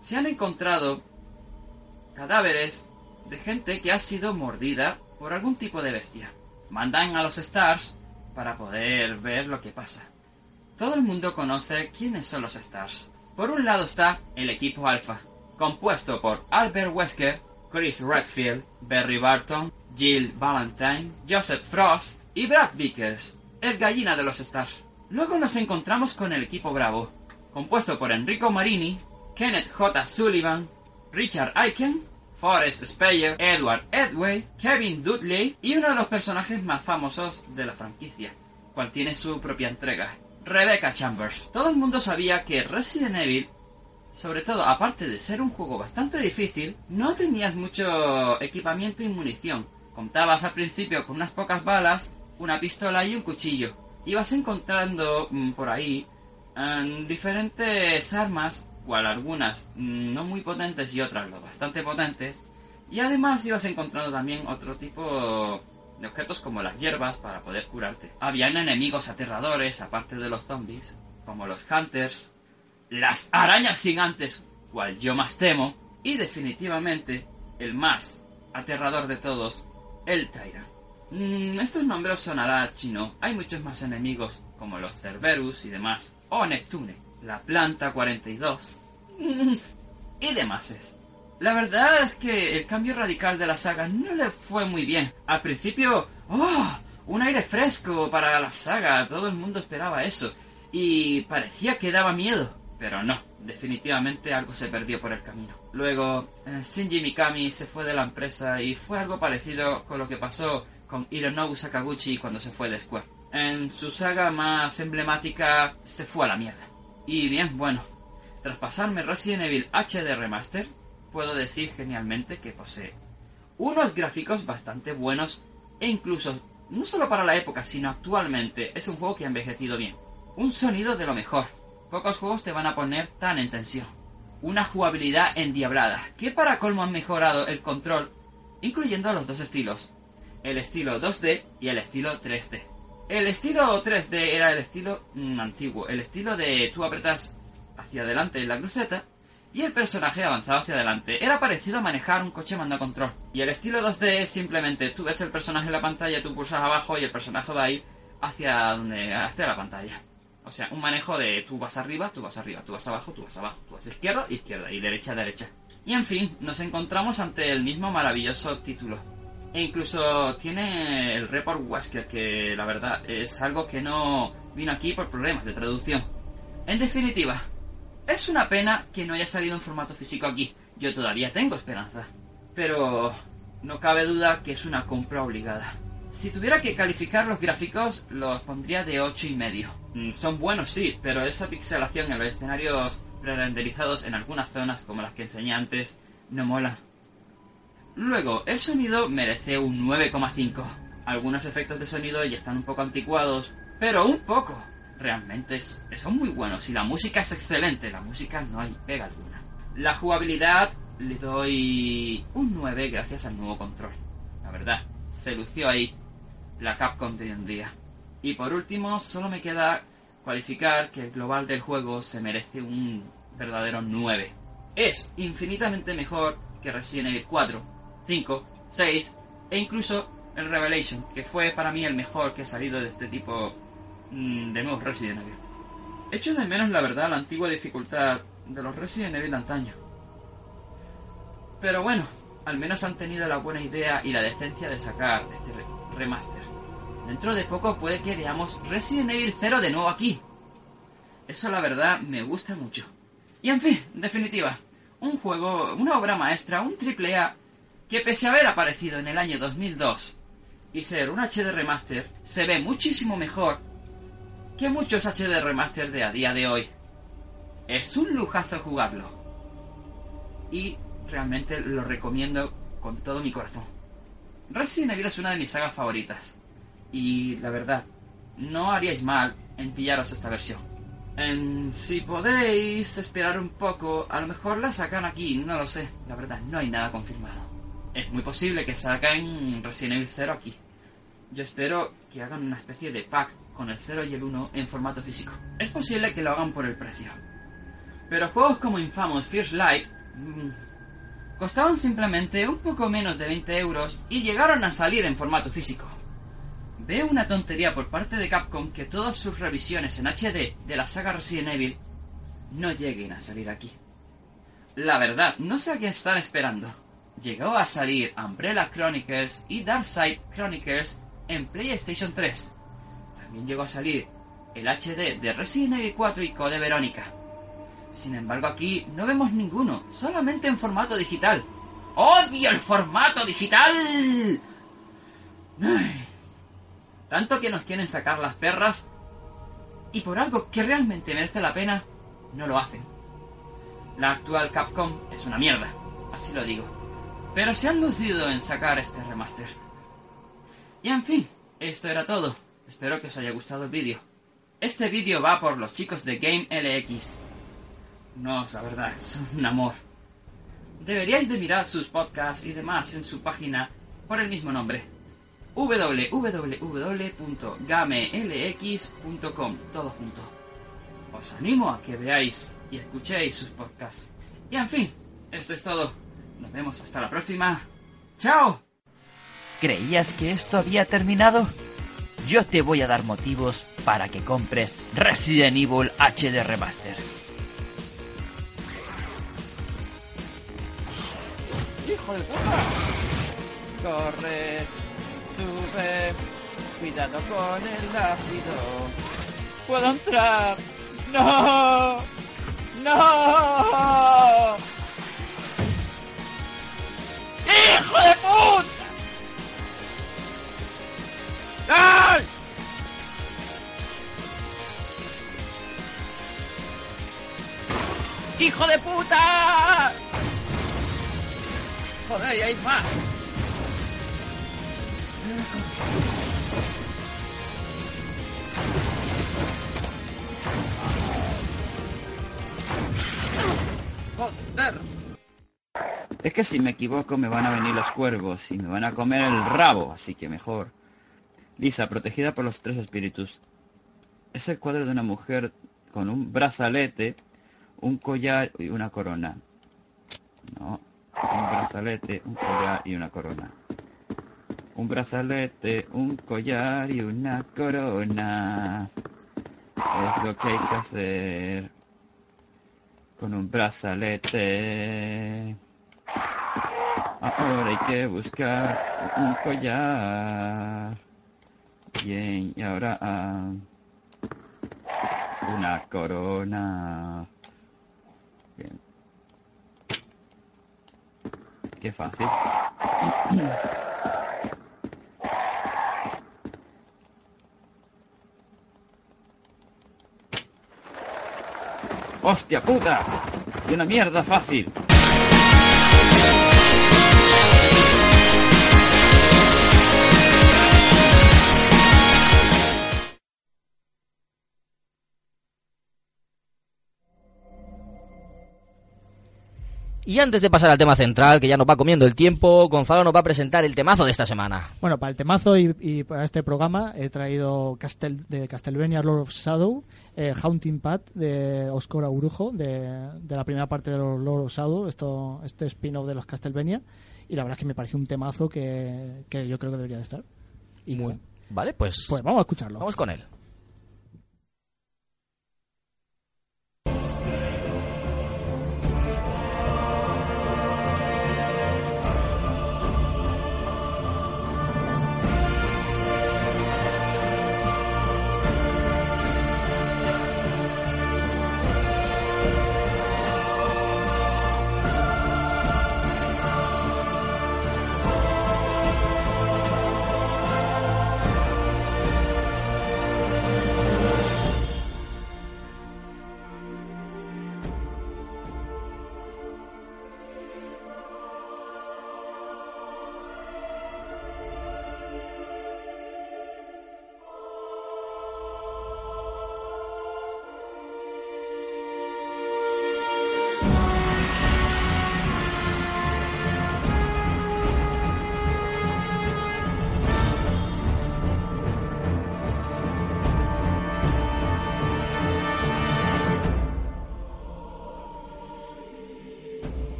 Se han encontrado cadáveres de gente que ha sido mordida por algún tipo de bestia. Mandan a los Stars para poder ver lo que pasa. Todo el mundo conoce quiénes son los Stars. Por un lado está el equipo Alpha, compuesto por Albert Wesker, Chris Redfield, Barry Barton, Jill Valentine, Joseph Frost y Brad Vickers, el gallina de los Stars. Luego nos encontramos con el equipo Bravo, compuesto por Enrico Marini, Kenneth J. Sullivan, Richard Aiken, Forrest Speyer, Edward Edway, Kevin Dudley y uno de los personajes más famosos de la franquicia, cual tiene su propia entrega, Rebecca Chambers. Todo el mundo sabía que Resident Evil, sobre todo aparte de ser un juego bastante difícil, no tenías mucho equipamiento y munición. Contabas al principio con unas pocas balas, una pistola y un cuchillo. Ibas encontrando mm, por ahí mm, diferentes armas cual algunas no muy potentes y otras lo bastante potentes. Y además ibas encontrando también otro tipo de objetos como las hierbas para poder curarte. Habían enemigos aterradores, aparte de los zombies, como los hunters, las arañas gigantes, cual yo más temo, y definitivamente el más aterrador de todos, el Tyra. Mm, estos nombres sonará chino. Hay muchos más enemigos, como los Cerberus y demás, o Neptune la planta 42 *laughs* y demás. La verdad es que el cambio radical de la saga no le fue muy bien. Al principio, ¡oh! Un aire fresco para la saga, todo el mundo esperaba eso. Y parecía que daba miedo. Pero no, definitivamente algo se perdió por el camino. Luego, eh, Shinji Mikami se fue de la empresa y fue algo parecido con lo que pasó con Hironobu Sakaguchi cuando se fue de Square. En su saga más emblemática se fue a la mierda. Y bien, bueno, tras pasarme Resident Evil HD Remaster, puedo decir genialmente que posee unos gráficos bastante buenos e incluso, no solo para la época, sino actualmente, es un juego que ha envejecido bien. Un sonido de lo mejor. Pocos juegos te van a poner tan en tensión. Una jugabilidad endiablada, que para colmo han mejorado el control, incluyendo los dos estilos, el estilo 2D y el estilo 3D. El estilo 3D era el estilo mm, antiguo, el estilo de tú apretas hacia adelante en la cruceta y el personaje avanzaba hacia adelante. Era parecido a manejar un coche mando a control. Y el estilo 2D es simplemente tú ves el personaje en la pantalla, tú pulsas abajo y el personaje va a ir hacia hacia la pantalla. O sea, un manejo de tú vas arriba, tú vas arriba, tú vas abajo, tú vas abajo, tú vas izquierda, izquierda y derecha, derecha. Y en fin, nos encontramos ante el mismo maravilloso título. E incluso tiene el report Wesker, que la verdad es algo que no vino aquí por problemas de traducción. En definitiva, es una pena que no haya salido en formato físico aquí. Yo todavía tengo esperanza. Pero no cabe duda que es una compra obligada. Si tuviera que calificar los gráficos, los pondría de 8 y medio. Mm, Son buenos, sí, pero esa pixelación en los escenarios pre-renderizados en algunas zonas, como las que enseñé antes, no mola. Luego, el sonido merece un 9,5. Algunos efectos de sonido ya están un poco anticuados, pero un poco. Realmente es- son muy buenos y la música es excelente. La música no hay pega alguna. La jugabilidad le doy un 9 gracias al nuevo control. La verdad, se lució ahí la Capcom de hoy en día. Y por último, solo me queda cualificar que el global del juego se merece un verdadero 9. Es infinitamente mejor que Resident Evil 4, 5, 6 e incluso el Revelation, que fue para mí el mejor que ha salido de este tipo de nuevos Resident Evil. Echo de menos, la verdad, la antigua dificultad de los Resident Evil de antaño. Pero bueno, al menos han tenido la buena idea y la decencia de sacar este re- remaster. Dentro de poco puede que veamos Resident Evil 0 de nuevo aquí. Eso la verdad me gusta mucho. Y en fin, en definitiva, un juego, una obra maestra, un triple A, que pese a haber aparecido en el año 2002 y ser un HD remaster, se ve muchísimo mejor que muchos HD remaster de a día de hoy. Es un lujazo jugarlo. Y realmente lo recomiendo con todo mi corazón. Resident Evil es una de mis sagas favoritas. Y la verdad, no haríais mal en pillaros esta versión. En- si podéis esperar un poco, a lo mejor la sacan aquí, no lo sé. La verdad, no hay nada confirmado. Es muy posible que saquen Resident Evil 0 aquí. Yo espero que hagan una especie de pack con el 0 y el 1 en formato físico. Es posible que lo hagan por el precio. Pero juegos como Infamous First Light mm, costaban simplemente un poco menos de 20 euros y llegaron a salir en formato físico. Veo una tontería por parte de Capcom que todas sus revisiones en HD de la saga Resident Evil no lleguen a salir aquí. La verdad, no sé a qué están esperando. Llegó a salir Umbrella Chronicles y Darkside Chronicles en PlayStation 3. Llegó a salir el HD de Resident Evil 4 y Code Verónica. Sin embargo, aquí no vemos ninguno, solamente en formato digital. ¡Odio el formato digital! Tanto que nos quieren sacar las perras y por algo que realmente merece la pena, no lo hacen. La actual Capcom es una mierda, así lo digo. Pero se han lucido en sacar este remaster. Y en fin, esto era todo. Espero que os haya gustado el vídeo. Este vídeo va por los chicos de Game LX. No, la verdad, son un amor. Deberíais de mirar sus podcasts y demás en su página por el mismo nombre. www.gamelx.com Todo junto. Os animo a que veáis y escuchéis sus podcasts. Y en fin, esto es todo. Nos vemos hasta la próxima. ¡Chao! ¿Creías que esto había terminado? Yo te voy a dar motivos para que compres Resident Evil HD Remaster. ¡Hijo de puta! Corre, sube, cuidado con el ácido. ¡Puedo entrar! ¡No! ¡No! ¡Hijo de puta! ¡Hijo de puta! Joder, y hay más. Joder. Es que si me equivoco me van a venir los cuervos y me van a comer el rabo, así que mejor. Lisa, protegida por los tres espíritus. Es el cuadro de una mujer con un brazalete, un collar y una corona. No, un brazalete, un collar y una corona. Un brazalete, un collar y una corona. Es lo que hay que hacer con un brazalete. Ahora hay que buscar un collar. Bien, y ahora ah, una corona. Fácil. ¡Hostia puta! ¡Y una mierda fácil! Y antes de pasar al tema central, que ya nos va comiendo el tiempo, Gonzalo nos va a presentar el temazo de esta semana. Bueno, para el temazo y, y para este programa he traído Castel, de Castlevania Lord of Shadow, eh, Haunting Path de Oscar Aurujo, de, de la primera parte de los Lord of Shadow, esto, este spin-off de los Castlevania. Y la verdad es que me parece un temazo que, que yo creo que debería de estar. Y Muy- Vale, pues, pues vamos a escucharlo. vamos con él.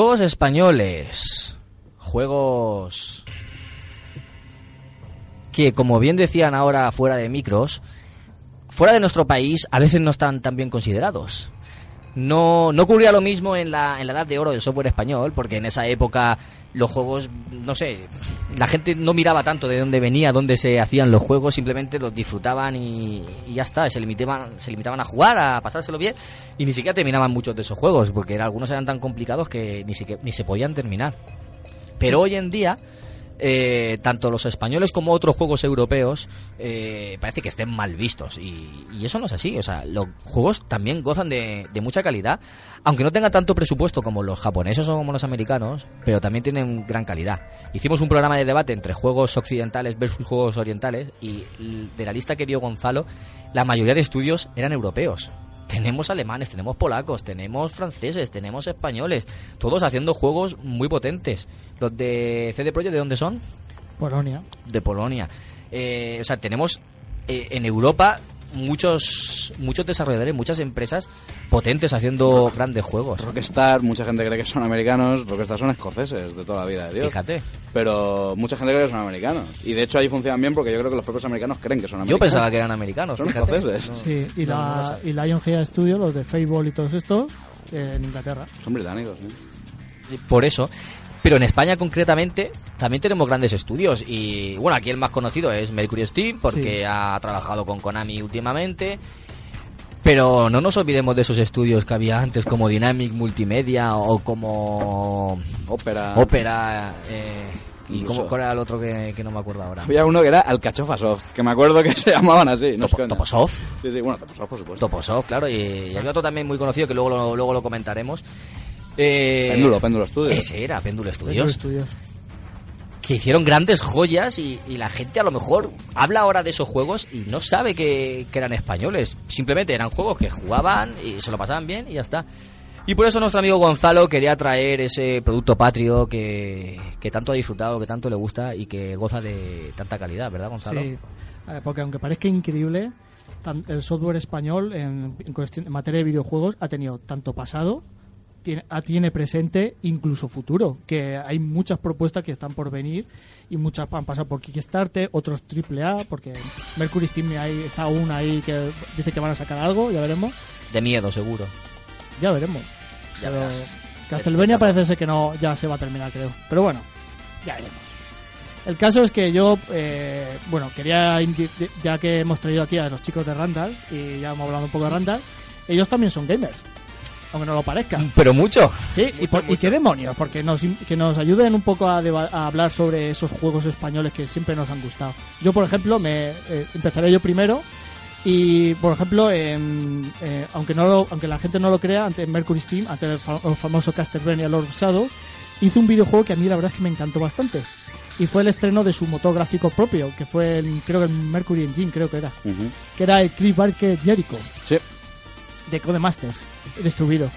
Juegos españoles. Juegos que, como bien decían ahora fuera de micros, fuera de nuestro país a veces no están tan bien considerados. No, no ocurría lo mismo en la, en la edad de oro del software español, porque en esa época los juegos, no sé, la gente no miraba tanto de dónde venía, dónde se hacían los juegos, simplemente los disfrutaban y, y ya está, se limitaban, se limitaban a jugar, a pasárselo bien, y ni siquiera terminaban muchos de esos juegos, porque algunos eran tan complicados que ni, siquiera, ni se podían terminar. Pero hoy en día, eh, tanto los españoles como otros juegos europeos eh, parece que estén mal vistos. Y, eso no es así. O sea los juegos también gozan de, de mucha calidad aunque no tengan tanto presupuesto como los japoneses o como los americanos pero también tienen gran calidad. Hicimos un programa de debate entre juegos occidentales versus juegos orientales y de la lista que dio Gonzalo la mayoría de estudios eran europeos tenemos alemanes, tenemos polacos, tenemos franceses, tenemos españoles, todos haciendo juegos muy potentes. Los de CD Projekt, ¿de dónde son? Polonia. De Polonia. Eh, o sea, tenemos eh, en Europa muchos muchos desarrolladores, muchas empresas potentes haciendo grandes juegos. Rockstar, mucha gente cree que son americanos, Rockstar son escoceses de toda la vida de Dios. Fíjate. Pero mucha gente cree que son americanos. Y de hecho ahí funcionan bien porque yo creo que los propios americanos creen que son Yo americanos. pensaba que eran americanos. Son fíjate. escoceses. Sí, y, No, no la, sabía. y Lionhead Studio, los de Fable y todos estos, en Inglaterra. Son británicos, ¿eh? Por eso. Pero en España concretamente también tenemos grandes estudios y bueno, aquí el más conocido es Mercury Steam porque Sí. ha trabajado con Konami últimamente. Pero no nos olvidemos de esos estudios que había antes como Dynamic Multimedia o como Opera. Opera eh, y cómo cuál era el otro que, que no me acuerdo ahora. Había uno que era Alcachofa Soft, que me acuerdo que *laughs* se llamaban así. No coña. ¿Toposoft? Sí, sí, bueno, Toposoft, por supuesto. Toposoft, claro, y, y había otro también muy conocido que luego lo, luego lo comentaremos. Eh, Péndulo, Péndulo Studios. Ese era, Péndulo Studios. Studios. Studios. Que hicieron grandes joyas y, la gente a lo mejor habla ahora de esos juegos y no sabe que, eran españoles. Simplemente eran juegos que jugaban y se lo pasaban bien y ya está. Y por eso nuestro amigo Gonzalo quería traer ese producto patrio que, tanto ha disfrutado, que tanto le gusta y que goza de tanta calidad, ¿verdad, Gonzalo? Sí, porque aunque parezca increíble, el software español en materia de videojuegos ha tenido tanto pasado, tiene, ah, tiene presente, incluso futuro, que hay muchas propuestas que están por venir y muchas han pasado por Kickstarter, otros AAA, porque Mercury Steam ahí está aún ahí que dice que van a sacar algo, ya veremos, De miedo, seguro. ya veremos. Ya Pero. Castlevania parece ser que no, ya se va a terminar, creo. Pero bueno, ya veremos. El caso es que yo, eh, bueno, quería, ya que hemos traído aquí a los chicos de Randall, y ya hemos hablado un poco de Randall, ellos también son gamers, aunque no lo parezca. Pero mucho. Sí, y, por- y qué demonios, porque nos, que nos ayuden un poco a, deba- a hablar sobre esos juegos españoles que siempre nos han gustado. Yo, por ejemplo, me eh, empezaré yo primero. Y, por ejemplo, eh, aunque no lo- aunque la gente no lo crea, ante Mercury Steam, ante el, fa- el famoso Castlevania Lord of Shadow, hizo un videojuego que a mí la verdad es que me encantó bastante. Y fue el estreno de su motor gráfico propio, que fue el, creo que el Mercury Engine, creo que era. Que era el Cliff Barker Jericho Sí. De Codemasters, distribuido.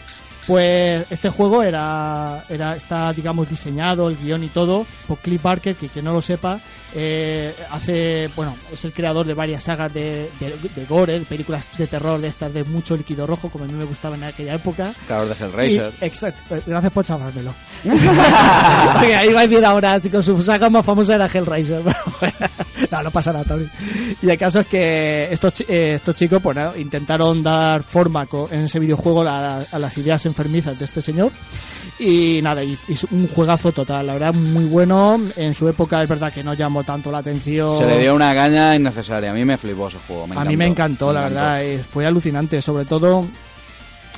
Pues este juego era, era está, digamos, diseñado, el guion y todo, por Cliff Barker, que quien no lo sepa, eh, hace, bueno, es el creador de varias sagas de, de, de gore, de películas de terror de estas de mucho líquido rojo, como a mí me gustaba en aquella época. Creador de Hellraiser. Y- exacto, gracias por chavármelo. *laughs* Porque ahí va a decir ahora, chicos, su saga más famosa era Hellraiser. *laughs* no, no pasa nada, Tony. Y el caso es que estos, eh, estos chicos pues, nada, intentaron dar forma en ese videojuego a, a las ideas enfermizas de este señor. Y nada, y, y un juegazo total, la verdad, muy bueno. En su época es verdad que no llamó tanto la atención. Se le dio una caña innecesaria. A mí me flipó ese juego. me a mí me encantó, me la encantó. verdad, eh, fue alucinante, sobre todo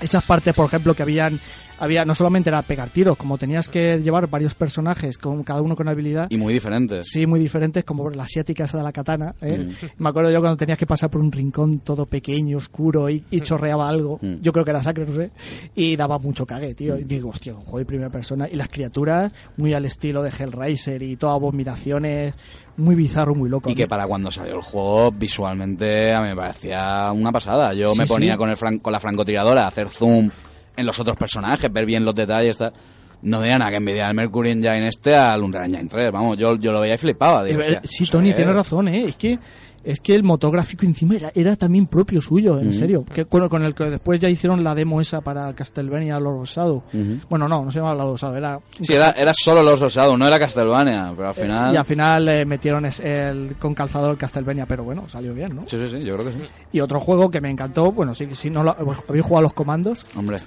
esas partes, por ejemplo, que habían, había no solamente era pegar tiros, como tenías que llevar varios personajes, con cada uno con habilidad. Y muy diferentes. Sí, muy diferentes, como la asiática esa de la katana. ¿eh? Me acuerdo yo cuando tenías que pasar por un rincón todo pequeño, oscuro y, y chorreaba algo. Mm. Yo creo que era sacre, no sé. Y daba mucho cague, tío. Y digo, hostia, un juego de primera persona. Y las criaturas, muy al estilo de Hellraiser y todas abominaciones, muy bizarro, muy loco. Y que para cuando salió el juego, visualmente a mí me parecía una pasada. Yo Sí, me ponía sí. con, el fran- con la francotiradora a hacer zoom en los otros personajes, ver bien los detalles. tal. No tenía nada que envidiar el Mercury Engine este al Unreal Engine 3. Vamos, yo, yo lo veía y flipaba. Digo, Eh, sí, Tony, es. tienes razón, ¿eh? Es que Es que el motor gráfico encima era, era también propio suyo, en serio. Que, con, con el que después ya hicieron la demo esa para Castlevania Lord of Shadow. Bueno, no, no se llamaba Lord of Shadow, era... Sí, era, era solo los Osados, no era Castlevania, pero al final... Y al final eh, metieron es- el, con calzador el Castlevania, pero bueno, salió bien, ¿no? Sí, sí, sí, yo creo que sí. Y otro juego que me encantó, bueno, si, si no lo, habéis jugado a los comandos, Hombre,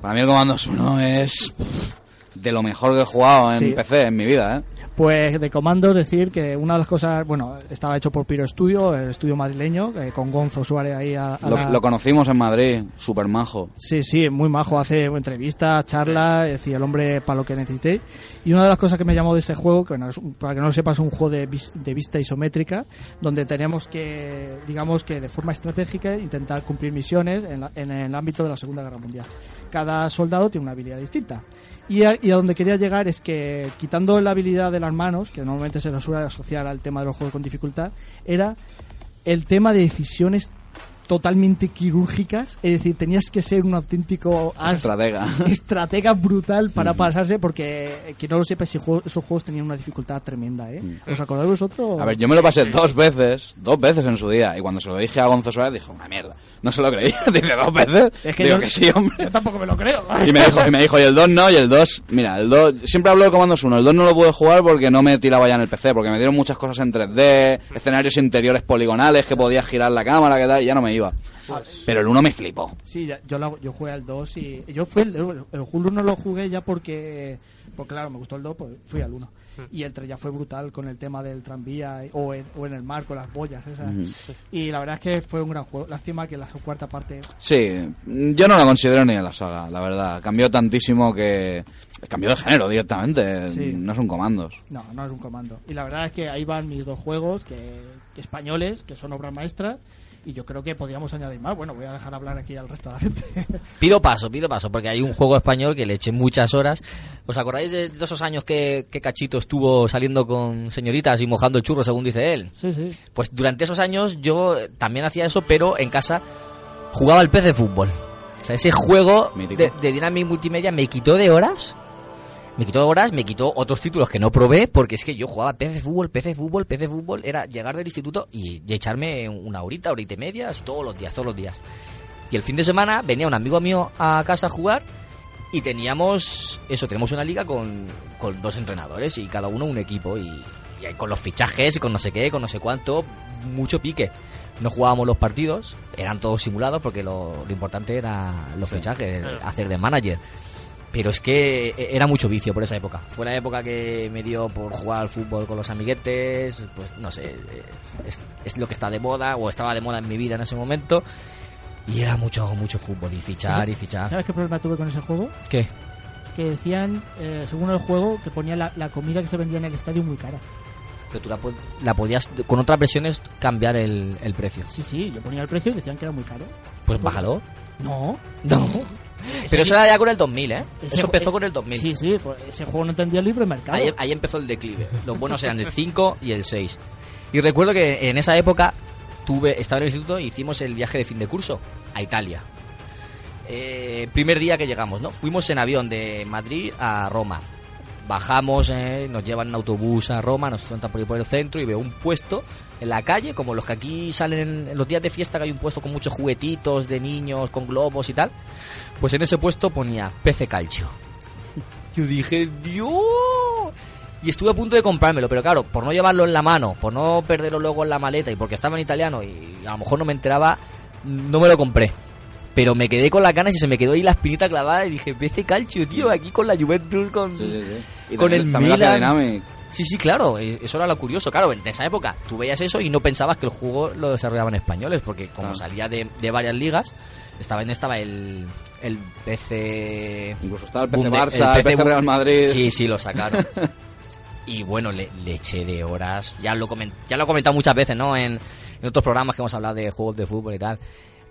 para mí el Commandos 1 es pff, de lo mejor que he jugado en Sí. PC en mi vida, ¿eh? Pues de comandos decir que una de las cosas, bueno, estaba hecho por Piro Studio, el estudio madrileño, eh, con Gonzo Suárez ahí a, a Lo, la- lo conocimos en Madrid, super majo. Sí, sí, muy majo, hace entrevistas, charlas, es decir, el hombre para lo que necesitéis. Y una de las cosas que me llamó de ese juego, que es para que no lo sepas, es un juego de, vis- de vista isométrica, donde tenemos que, digamos que de forma estratégica, intentar cumplir misiones en, la- en el ámbito de la Segunda Guerra Mundial. Cada soldado tiene una habilidad distinta. Y a, y a donde quería llegar es que, quitando la habilidad de las manos, que normalmente se lo suele asociar al tema de los juegos con dificultad, era el tema de decisiones totalmente quirúrgicas, es decir, tenías que ser un auténtico Estratega. *laughs* estratega brutal para pasarse, porque eh, que no lo sepa, ese juego- esos juegos tenían una dificultad tremenda, ¿eh? ¿Os acordáis vosotros? A ver, yo me lo pasé dos veces, dos veces en su día, y cuando se lo dije a Gonzo Suárez dijo, una mierda, no se lo creía, *laughs* dice dos veces, Es que digo yo- que sí, hombre. Yo tampoco me lo creo. Y me dijo, y me dijo, y el 2 no, y el 2, mira, el 2, siempre hablo de Comandos 1, el 2 no lo pude jugar porque no me tiraba ya en el PC, porque me dieron muchas cosas en 3D, escenarios interiores poligonales que podía girar la cámara, que tal, y ya no me iba. Pero el 1 me flipó. Sí, ya- yo, lo- yo jugué al 2 y yo fui el, el, el Hulu no lo jugué ya porque, porque claro, me gustó el 2, pues fui al 1. Y el 3 ya fue brutal con el tema del tranvía o en, o en el mar con las boyas esas. Y la verdad es que fue un gran juego. Lástima que la cuarta parte Sí, yo no lo considero ni en la saga, la verdad. Cambió tantísimo que... Cambió de género directamente, Sí. no son comandos. No, no es un comando. Y la verdad es que ahí van mis dos juegos que, que españoles, que son obras maestras. Y yo creo que podríamos añadir más. Bueno, voy a dejar hablar aquí al resto de la gente. *laughs* Pido paso, pido paso, porque hay un juego español que le eché muchas horas. ¿Os acordáis de, de esos años que, que Cachito estuvo saliendo con señoritas y mojando el churro, según dice él? Sí, sí. Pues durante esos años yo también hacía eso, pero en casa jugaba al PC fútbol. O sea, ese juego de, de Dynamic Multimedia me quitó de horas. Me quitó horas, me quitó otros títulos que no probé, porque es que yo jugaba PC fútbol, PC fútbol, PC fútbol. Era llegar del instituto y, y echarme una horita, horita y media, así todos los días, todos los días. Y el fin de semana venía un amigo mío a casa a jugar y teníamos, eso, tenemos una liga con, con dos entrenadores y cada uno un equipo y, con los fichajes y con no sé qué, con no sé cuánto, mucho pique. No jugábamos los partidos, eran todos simulados porque lo, lo importante era los fichajes, Claro. hacer de manager. Pero es que e- era mucho vicio por esa época. Fue la época que me dio por jugar al fútbol con los amiguetes, pues no sé, es, es lo que está de moda o estaba de moda en mi vida en ese momento. Y era mucho, mucho fútbol y fichar y fichar. ¿Sabes qué problema tuve con ese juego? ¿Qué? Que decían, eh, según el juego, que ponía la, la comida que se vendía en el estadio muy cara. Pero tú la, la podías, con otras versiones, cambiar el, el precio. Sí, sí, yo ponía el precio y decían que era muy caro. Pues bájalo. No. No. *laughs* Pero eso era ya con el 2000, ¿eh? Eso empezó con el 2000. Sí, sí, pues ese juego no entendía el libre mercado. Ahí, ahí empezó el declive. Los buenos eran el 5 y el 6. Y recuerdo que en esa época tuve, estaba en el instituto y hicimos el viaje de fin de curso a Italia. Eh, primer día que llegamos, ¿no? Fuimos en avión de Madrid a Roma. Bajamos, eh, nos llevan en autobús a Roma, nos sueltan por por el centro y veo un puesto en la calle, como los que aquí salen en los días de fiesta, que hay un puesto con muchos juguetitos de niños, con globos y tal. Pues en ese puesto ponía PC Calcio. Yo dije, Dios. Y estuve a punto de comprármelo, pero claro, por no llevarlo en la mano, por no perderlo luego en la maleta y porque estaba en italiano y a lo mejor no me enteraba, no me lo compré. Pero me quedé con las ganas y se me quedó ahí la espinita clavada y dije, PC Calcio, tío, aquí con la Juventus, con, Y con también- el Milan. Sí, sí, claro, eh, eso era lo curioso. Claro, en esa época tú veías eso y no pensabas que el juego lo desarrollaban españoles, porque como salía de, de varias ligas, estaba en estaba el, el PC. Incluso estaba el PC Barça, el PC Real Madrid. Sí, sí, lo sacaron. *laughs* y bueno, le, le eché de horas. Ya lo, comen- ya lo he comentado muchas veces, ¿no? En, en otros programas que hemos hablado de juegos de fútbol y tal.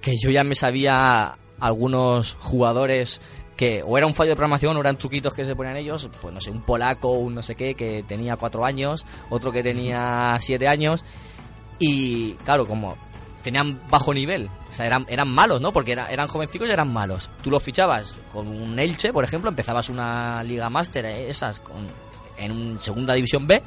Que yo ya me sabía algunos jugadores que o era un fallo de programación o eran truquitos que se ponían ellos, pues no sé, un polaco, un no sé qué, que tenía cuatro años, otro que tenía siete años, y claro, como tenían bajo nivel, o sea, eran, eran malos, ¿no? Porque era- eran jovencicos y eran malos. Tú los fichabas con un Elche, por ejemplo, empezabas una Liga Máster, eh, esas, con, en un segunda división B,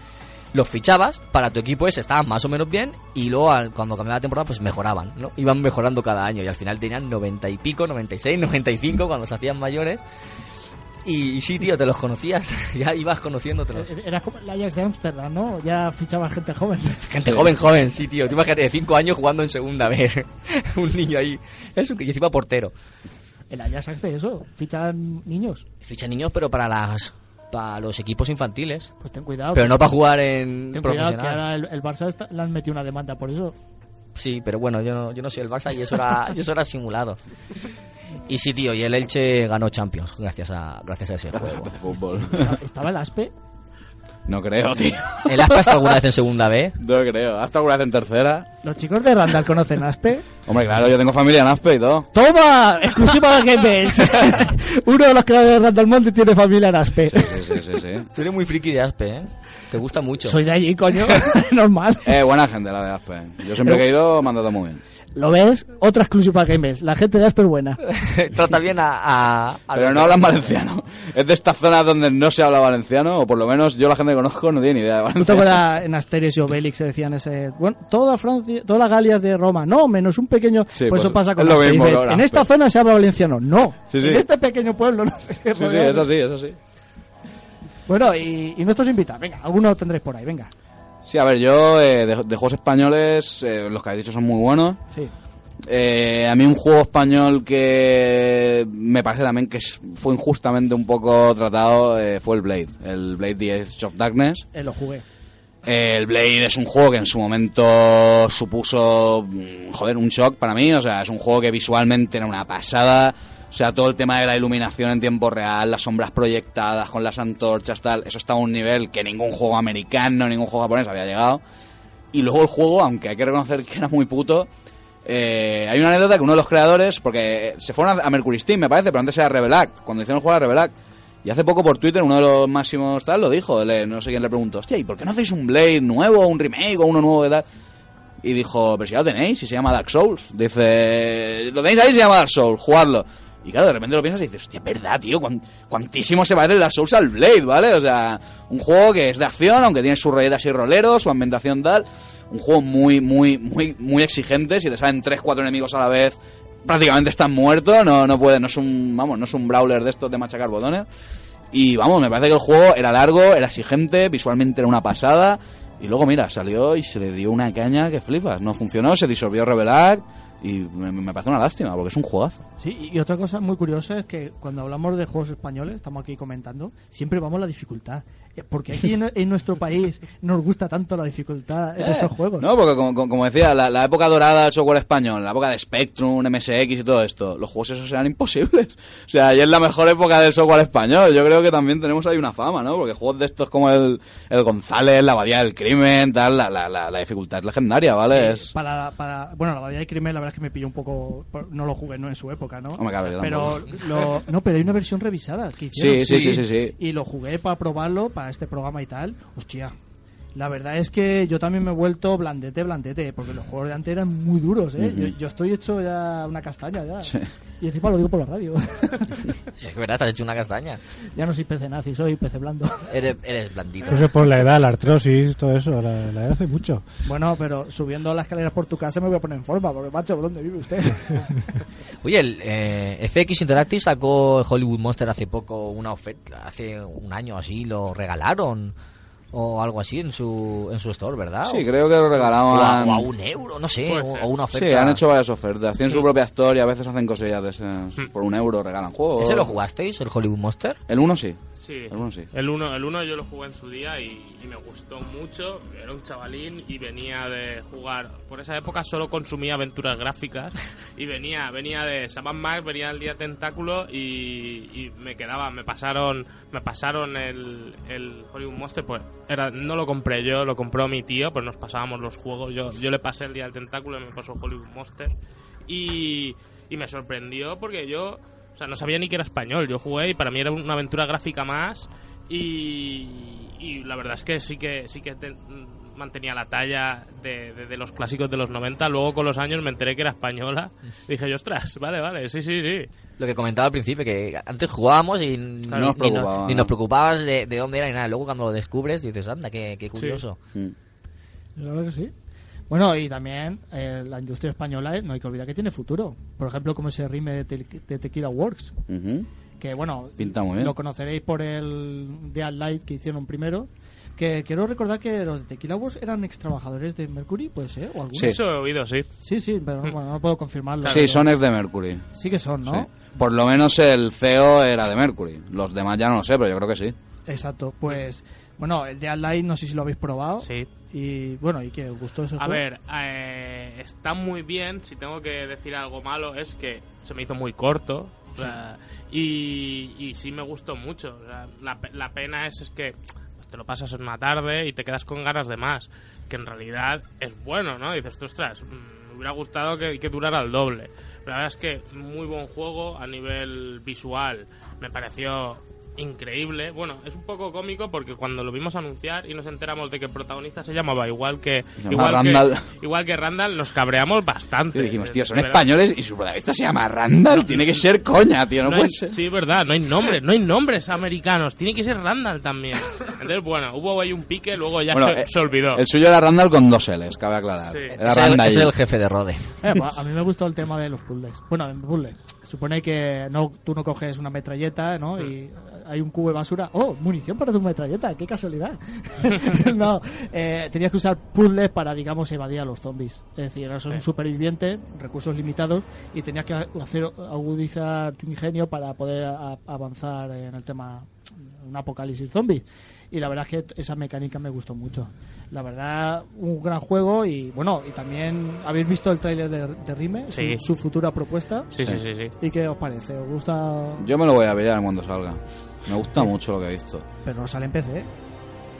los fichabas para tu equipo ese, estaban más o menos bien y luego al- cuando cambiaba la temporada pues mejoraban, ¿no? Iban mejorando cada año y al final tenían 90 y pico, 96, 95 *laughs* cuando se hacían mayores. Y, y sí, tío, te los conocías, *laughs* ya ibas conociéndotelos. Era como el Ajax de Ámsterdam, ¿no? Ya fichaban gente joven. *laughs* Gente joven, joven, sí, tío. Tú imagínate, de 5 años jugando en segunda vez. un niño ahí. Es un que y encima portero. El Ajax hace eso, fichan niños. Ficha niños, pero para las para los equipos infantiles. Pues ten cuidado. Pero no para jugar en Ten cuidado que profesional. ahora el, el Barça está- le han metido una demanda por eso. Sí, pero bueno, yo no, yo no soy el Barça y eso era, *laughs* y eso era simulado. Y sí, tío, y el Elche ganó Champions gracias a, gracias a ese juego. *laughs* Fútbol. Estaba el Aspe. No creo, tío. ¿El Aspa está alguna vez en segunda B? No creo. ¿Hasta alguna vez en tercera? Los chicos de Randall conocen Aspe. Hombre, claro, yo tengo familia en Aspe y todo. ¡Toma! Exclusiva de Game Edge. *laughs* Uno de los creadores de Randall Monte tiene familia en Aspe. Sí, sí, sí, sí. Tú eres muy friki de Aspe, ¿eh? Te gusta mucho. Soy de allí, coño. *laughs* Normal. Eh, buena gente la de Aspe. Yo siempre que he ido me han tratado muy bien. ¿Lo ves? Otra exclusiva de Game Edge. La gente de Aspe es buena. *laughs* Trata bien a... a- a Pero no hablan valenciano. Es de estas zonas donde no se habla valenciano, o por lo menos yo la gente que conozco no tiene ni idea de ¿Tú te valenciano. acuerdas en Asteris y Obelix se decían ese... Bueno, toda Francia, todas las Galias de Roma. No, menos un pequeño... Sí, pues, pues eso pasa con es lo Aspe. mismo Dice, que ahora, en esta zona se habla valenciano. No. Sí, sí. En este pequeño pueblo no sé. Sí, sí, es así, es así. Bueno, y, y nuestros invitados. Venga, alguno tendréis por ahí. Venga. Sí, a ver, yo eh, de, de juegos españoles, eh, los que habéis dicho son muy buenos. Sí. Eh, a mí un juego español que me parece también que fue injustamente un poco tratado eh, fue el Blade, el Blade The Edge of Darkness. Eh, lo jugué. El Blade es un juego que en su momento supuso, mm, joder, un shock para mí. O sea, es un juego que visualmente era una pasada. O sea, todo el tema de la iluminación en tiempo real, las sombras proyectadas con las antorchas, tal, eso estaba a un nivel que ningún juego americano, ningún juego japonés había llegado. Y luego el juego, aunque hay que reconocer que era muy puto, eh, hay una anécdota que uno de los creadores, porque se fueron a, Mercury Steam, me parece, pero antes era Rebel Act, cuando hicieron el juego era Rebel Act. Y hace poco por Twitter uno de los máximos tal lo dijo, no sé quién le preguntó, hostia, ¿y por qué no hacéis un Blade nuevo, un remake o uno nuevo de tal? Y dijo, pero si ya lo tenéis, y se llama Dark Souls. Dice, lo tenéis ahí, se llama Dark Souls, jugarlo. Y claro, de repente lo piensas y dices, hostia, verdad, tío, cuan- cuantísimo se parece el Dark Souls al Blade, ¿vale? O sea, un juego que es de acción, aunque tiene sus rolletas y roleros, su ambientación tal. Un juego muy, muy, muy, muy exigente. Si te salen 3, 4 enemigos a la vez, prácticamente están muertos. No, no puede, no es un, vamos, no es un brawler de estos de machacar botones. Y vamos, me parece que el juego era largo, era exigente, visualmente era una pasada. Y luego, mira, salió y se le dio una caña que flipas. No funcionó, se disolvió Rebel y me, parece una lástima, porque es un juegazo. Sí, y otra cosa muy curiosa es que cuando hablamos de juegos españoles, estamos aquí comentando, siempre vamos a la dificultad. Porque aquí en, en nuestro país nos gusta tanto la dificultad en Eh, esos juegos. No, porque como, como- decía, la, la época dorada del software español, la época de Spectrum, MSX y todo esto, los juegos esos eran imposibles. *laughs* O sea, y es la mejor época del software español. Yo creo que también tenemos ahí una fama, ¿no? Porque juegos de estos como el, el González, la Abadía del Crimen, tal, la, la, la, la dificultad es legendaria, ¿vale? Sí, Es- para, para, bueno, la batalla de crimen la verdad es que me pilló un poco, no lo jugué no en su época, ¿no? Hombre, claro, yo pero lo, no, pero hay una versión revisada que hicieron. Sí, sí, sí, sí, sí. Y lo jugué para probarlo para este programa y tal. Hostia. La verdad es que yo también me he vuelto blandete, blandete, porque los juegos de antes eran muy duros, ¿eh? Yo, yo estoy hecho ya una castaña ya. Sí. Y encima lo digo por la radio. *laughs* Sí, es que verdad, te has hecho una castaña. ya no soy pece nazi, soy pece blando. Eres, eres blandito. Eso es por la edad, la artrosis, todo eso. La, la edad hace mucho. Bueno, pero subiendo las escaleras por tu casa me voy a poner en forma, porque macho, ¿dónde vive usted? *laughs* Oye, el eh, FX Interactive sacó el Hollywood Monster hace poco una oferta, hace un año así, lo regalaron o algo así en su en su store, ¿verdad? Sí, creo que lo O a, regalaban. o a un euro, no sé, o, una oferta. Sí, han hecho varias ofertas. Tienen su propia historia, a veces hacen cosillas de esas. Por un euro regalan juegos. ¿Ese lo jugasteis, el Hollywood Monster? El uno sí. Sí, El uno sí. el uno, el uno yo lo jugué en su día y, y me gustó mucho. Era un chavalín y venía de jugar. Por esa época solo consumía aventuras gráficas y venía venía de Saban Max, venía del día Tentáculo y, y me quedaba, me pasaron me pasaron el, el Hollywood Monster. Pues era, no lo compré yo, lo compró mi tío, pues nos pasábamos los juegos. Yo, yo le pasé el día del Tentáculo y me pasó Hollywood Monster. Y, y me sorprendió porque yo o sea, no sabía ni que era español. Yo jugué y para mí era una aventura gráfica más. Y, y la verdad es que sí que sí que mantenía la talla de, de- de los clásicos de los 90. Luego con los años me enteré que era española. *laughs* Dije yo, ostras, vale, vale, sí, sí, sí. Lo que comentaba al principio, que antes jugábamos y ni, Claro. Nos ni nos- ni ¿no? nos preocupabas de, de dónde era ni nada. Luego cuando lo descubres dices, anda, qué, qué curioso. La verdad que sí. Bueno, y también eh, la industria española, eh, no hay que olvidar que tiene futuro. Por ejemplo, como ese rime de, Te- de Tequila Works, Ujú. que bueno, Pinta muy bien. lo conoceréis por el Dead Light que hicieron primero. Que quiero recordar que los de Tequila Works eran ex trabajadores de Mercury, puede ser, o algunos. Sí. Eso he oído, sí. Sí, sí, pero no, bueno, no puedo confirmarlo. Sí, son ex de Mercury. Sí que son, ¿no? Sí. Por lo menos el CEO era de Mercury. Los demás ya no lo sé, pero yo creo que sí. Exacto, pues bueno, el Dead Light no sé si lo habéis probado. Sí. Y bueno, ¿y qué os gustó ese A juego? ver, eh, está muy bien. Si tengo que decir algo malo es que se me hizo muy corto. o sea, y, y sí me gustó mucho. o sea, la, pe- la pena es, es que pues, te lo pasas en una tarde y te quedas con ganas de más. Que en realidad es bueno, ¿no? Dices, tú, ostras, mm, me hubiera gustado que, que durara el doble. Pero la verdad es que muy buen juego a nivel visual. Me pareció increíble. Bueno, es un poco cómico porque cuando lo vimos anunciar y nos enteramos de que el protagonista se llamaba igual que llama igual Randall. que igual que Randall, nos cabreamos bastante. Y dijimos, tío, son verdad. españoles y su protagonista se llama Randall. Tiene que ser coña, tío, no, No puede hay- ser. Sí, verdad, no hay nombres, no hay nombres americanos, tiene que ser Randall también. Entonces, bueno, hubo ahí un pique, luego ya Bueno, se, eh, se olvidó. El suyo era Randall con dos L's, cabe aclarar. Sí. Era Es el- Randall. es el jefe de Rode. Eh, pues, a mí me gustó el tema de los puzzles. Bueno, en puzzles. Supone que no, tú no coges una metralleta, ¿no? Y hay un cubo de basura. ¡Oh! Munición para tu metralleta. ¡Qué casualidad! *laughs* no, eh, tenías que usar puzzles para, digamos, evadir a los zombies. Es decir, eras un Sí. superviviente, recursos limitados, y tenías que hacer agudizar tu ingenio para poder a- avanzar en el tema un apocalipsis zombie. Y la verdad es que esa mecánica me gustó mucho. La verdad, un gran juego y bueno, y también habéis visto el tráiler de, de Rime, su- Sí. su, futura propuesta. Sí, sí, sí, sí. ¿Y qué os parece? ¿Os gusta? Yo me lo voy a pillar cuando salga. Me gusta mucho lo que he visto. Pero no sale en PC.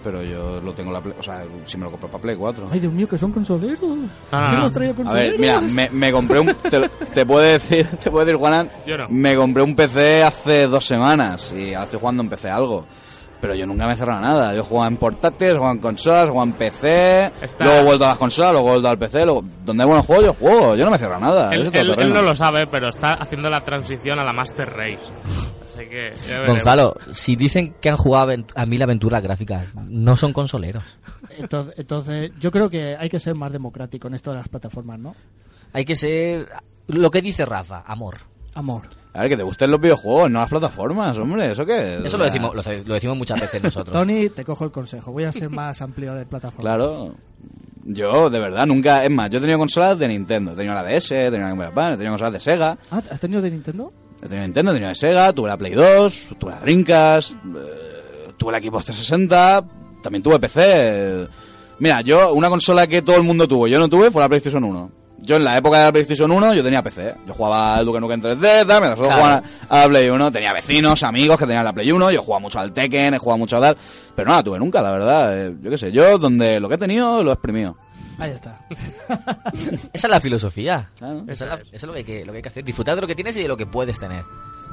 Pero yo lo tengo en la Play... O sea, si me lo compro para Play 4. Ay, Dios mío, que son consoleros. Ah, ¿Qué no. traído A consoleros? ver, mira, me, me compré un... Te, te puedo decir, te puedo decir, Juanan, Yo no. me compré un PC hace dos semanas y ahora estoy jugando en PC algo. Pero yo nunca me he cerrado nada. Yo jugaba en portátiles, jugaba en consolas, jugaba en PC, Está- luego he vuelto a las consolas, luego he vuelto al PC, luego... Donde hay buenos juegos yo juego, yo no me cierro nada. Él, eso es todo él- no lo sabe, pero está haciendo la transición a la Master Race. Así que. Gonzalo, si dicen que han jugado a mil aventuras gráficas, no son consoleros. Entonces, entonces, yo creo que hay que ser más democrático en esto de las plataformas, ¿no? Hay que ser lo que dice Rafa, amor. Amor. A ver, que te gusten los videojuegos, no las plataformas, hombre, ¿eso qué es? Eso lo decimos, lo, lo decimos muchas veces nosotros. Tony, te cojo el consejo. Voy a ser más amplio de plataformas. Claro. Yo, de verdad, nunca... Es más, yo he tenido consolas de Nintendo. He tenido la DS, he tenido la Game Boy Advance, he tenido consolas de Sega. Ah, ¿Has tenido de Nintendo? He tenido Nintendo, he tenido de Sega, tuve la Play 2, tuve la Dreamcast, eh, tuve la Xbox 360, también tuve PC. Mira, yo, una consola que todo el mundo tuvo, yo no tuve, fue la PlayStation 1. Yo en la época de la PlayStation 1 yo tenía PC. Yo jugaba al Duke Nukem 3D, tal, mientras Claro. jugaban a la Play 1. Tenía vecinos, amigos que tenían la Play 1. Yo jugaba mucho al Tekken, he jugado mucho a tal. Pero no la tuve nunca, la verdad. Eh, Yo qué sé, yo donde lo que he tenido lo he exprimido. Ahí está. *laughs* Esa es la filosofía. Claro. Esa es la- eso es lo que, hay que, lo que hay que hacer. Disfrutar de lo que tienes y de lo que puedes tener.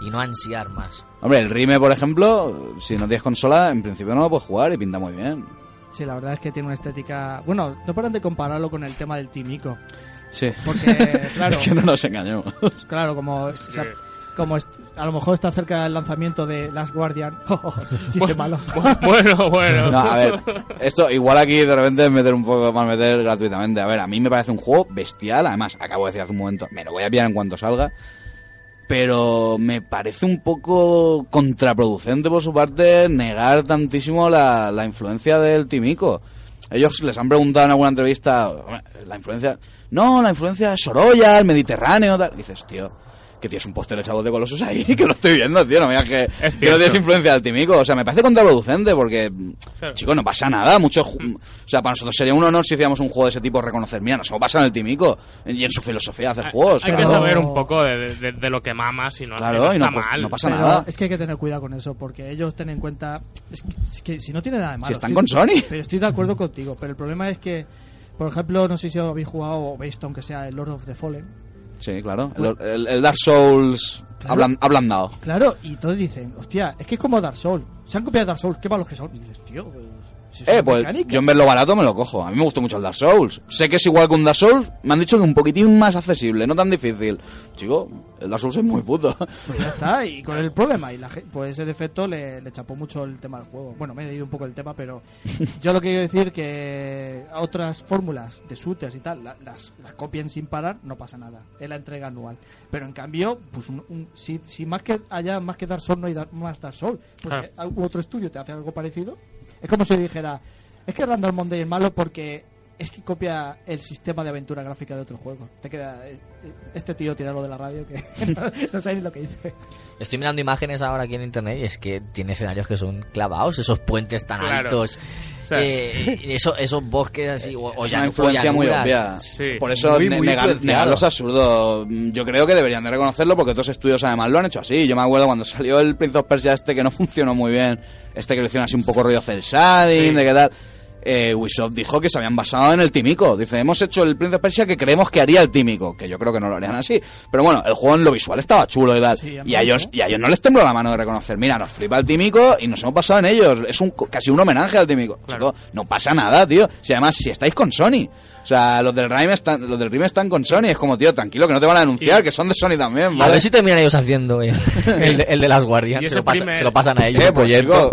Y no ansiar más. Hombre, el Rime, por ejemplo, si no tienes consola, en principio no lo puedes jugar y pinta muy bien. Sí, la verdad es que tiene una estética... Bueno, no paran de compararlo con el tema del Timico. Sí. Porque, claro... *laughs* Es que *laughs* no nos engañemos. Claro, como, o sea, como a lo mejor está cerca del lanzamiento de Last Guardian. *laughs* Chiste malo. Bueno, bueno. No, a ver, esto igual aquí de repente es meter un poco más meter gratuitamente. A ver, a mí me parece un juego bestial. Además, acabo de decir hace un momento, me lo voy a pillar en cuanto salga. Pero me parece un poco contraproducente por su parte negar tantísimo la, la influencia del Timico. Ellos les han preguntado en alguna entrevista, "Hombre, la influencia... No, la influencia Sorolla, el Mediterráneo, tal. Dices, tío, que tienes un póster echado de Colossus ahí, *laughs* que lo estoy viendo, tío, no me digas que, que no tienes influencia del Timico. O sea, me parece contraproducente porque, Claro. chicos, no pasa nada. Mucho, ju- o sea, para nosotros sería un honor si hiciéramos un juego de ese tipo reconocer, mira, nos hemos pasado en el Timico y en su filosofía de hacer juegos. Hay que claro. saber un poco de, de- de lo que mamas y no, Claro, no y no, está pues, mal. no pasa Pero nada. es que hay que tener cuidado con eso, porque ellos tienen en cuenta. Es que, es que si no tiene nada de malo. Si están estoy- con Sony. Pero estoy de acuerdo contigo. Pero el problema es que, por ejemplo, no sé si habéis jugado o veis, aunque sea el Lord of the Fallen. Sí, claro. El, el- el Dark Souls Claro. hablan- ablandado. Claro, y todos dicen, hostia, es que es como Dark Souls. Se han copiado Dark Souls, qué malos que son. Y dices, tío, si es Eh, pues mecánica. yo en verlo barato me lo cojo. A mí me gustó mucho el Dark Souls. Sé que es igual que un Dark Souls. Me han dicho que un poquitín más accesible, no tan difícil. Chico, el Dark Souls es muy puto. Pues ya está, y con el *laughs* problema. Y la, ge- pues ese defecto le, le chapó mucho el tema del juego. Bueno, me he ido un poco el tema, pero *laughs* yo lo que quiero decir que otras fórmulas de shooters y tal, la- las, las copien sin parar, no pasa nada. Es la entrega anual. Pero en cambio, pues un, un- si, si más que haya más que Dark Souls no hay Dar- más Dark Souls, pues Claro. otro estudio te hace algo parecido. Es como si dijera, es que Randall Monday es malo porque es que copia el sistema de aventura gráfica de otro juego. Te queda eh, eh, este tío tira lo de la radio que *laughs* no, no sabe ni lo que dice. Estoy mirando imágenes ahora aquí en internet y es que tiene escenarios que son clavados, esos puentes tan Claro. altos, Sí. eh, eso- esos bosques así, o, o ya una influencia muy obvia. Por eso Muy, muy negar- negarlo es absurdo. Yo creo que deberían de reconocerlo porque otros estudios además lo han hecho así. Yo me acuerdo cuando salió el Prince of Persia este que no *laughs* funcionó muy bien, este que lo hicieron así un poco rollo cel shading, Sí. de qué tal. Eh, Ubisoft dijo que se habían basado en el tímico. Dice, hemos hecho el Prince of Persia que creemos que haría el tímico. Que yo creo que no lo harían así. Pero bueno, el juego en lo visual estaba chulo y tal. Sí, y, a ellos, y a ellos no les tembló la mano de reconocer, mira, nos flipa el tímico y nos hemos basado en ellos. Es un casi un homenaje al tímico. No pasa nada, tío. Si además, si estáis con Sony. O sea, los del Rime están, los del Rime están con Sony. Es como, tío, tranquilo, que no te van a denunciar, que son de Sony también, A ¿vale? ver si terminan ellos haciendo eh, *laughs* el, de, el de las guardias, se primer- se lo pasan a ellos. Eh, el pues, chico,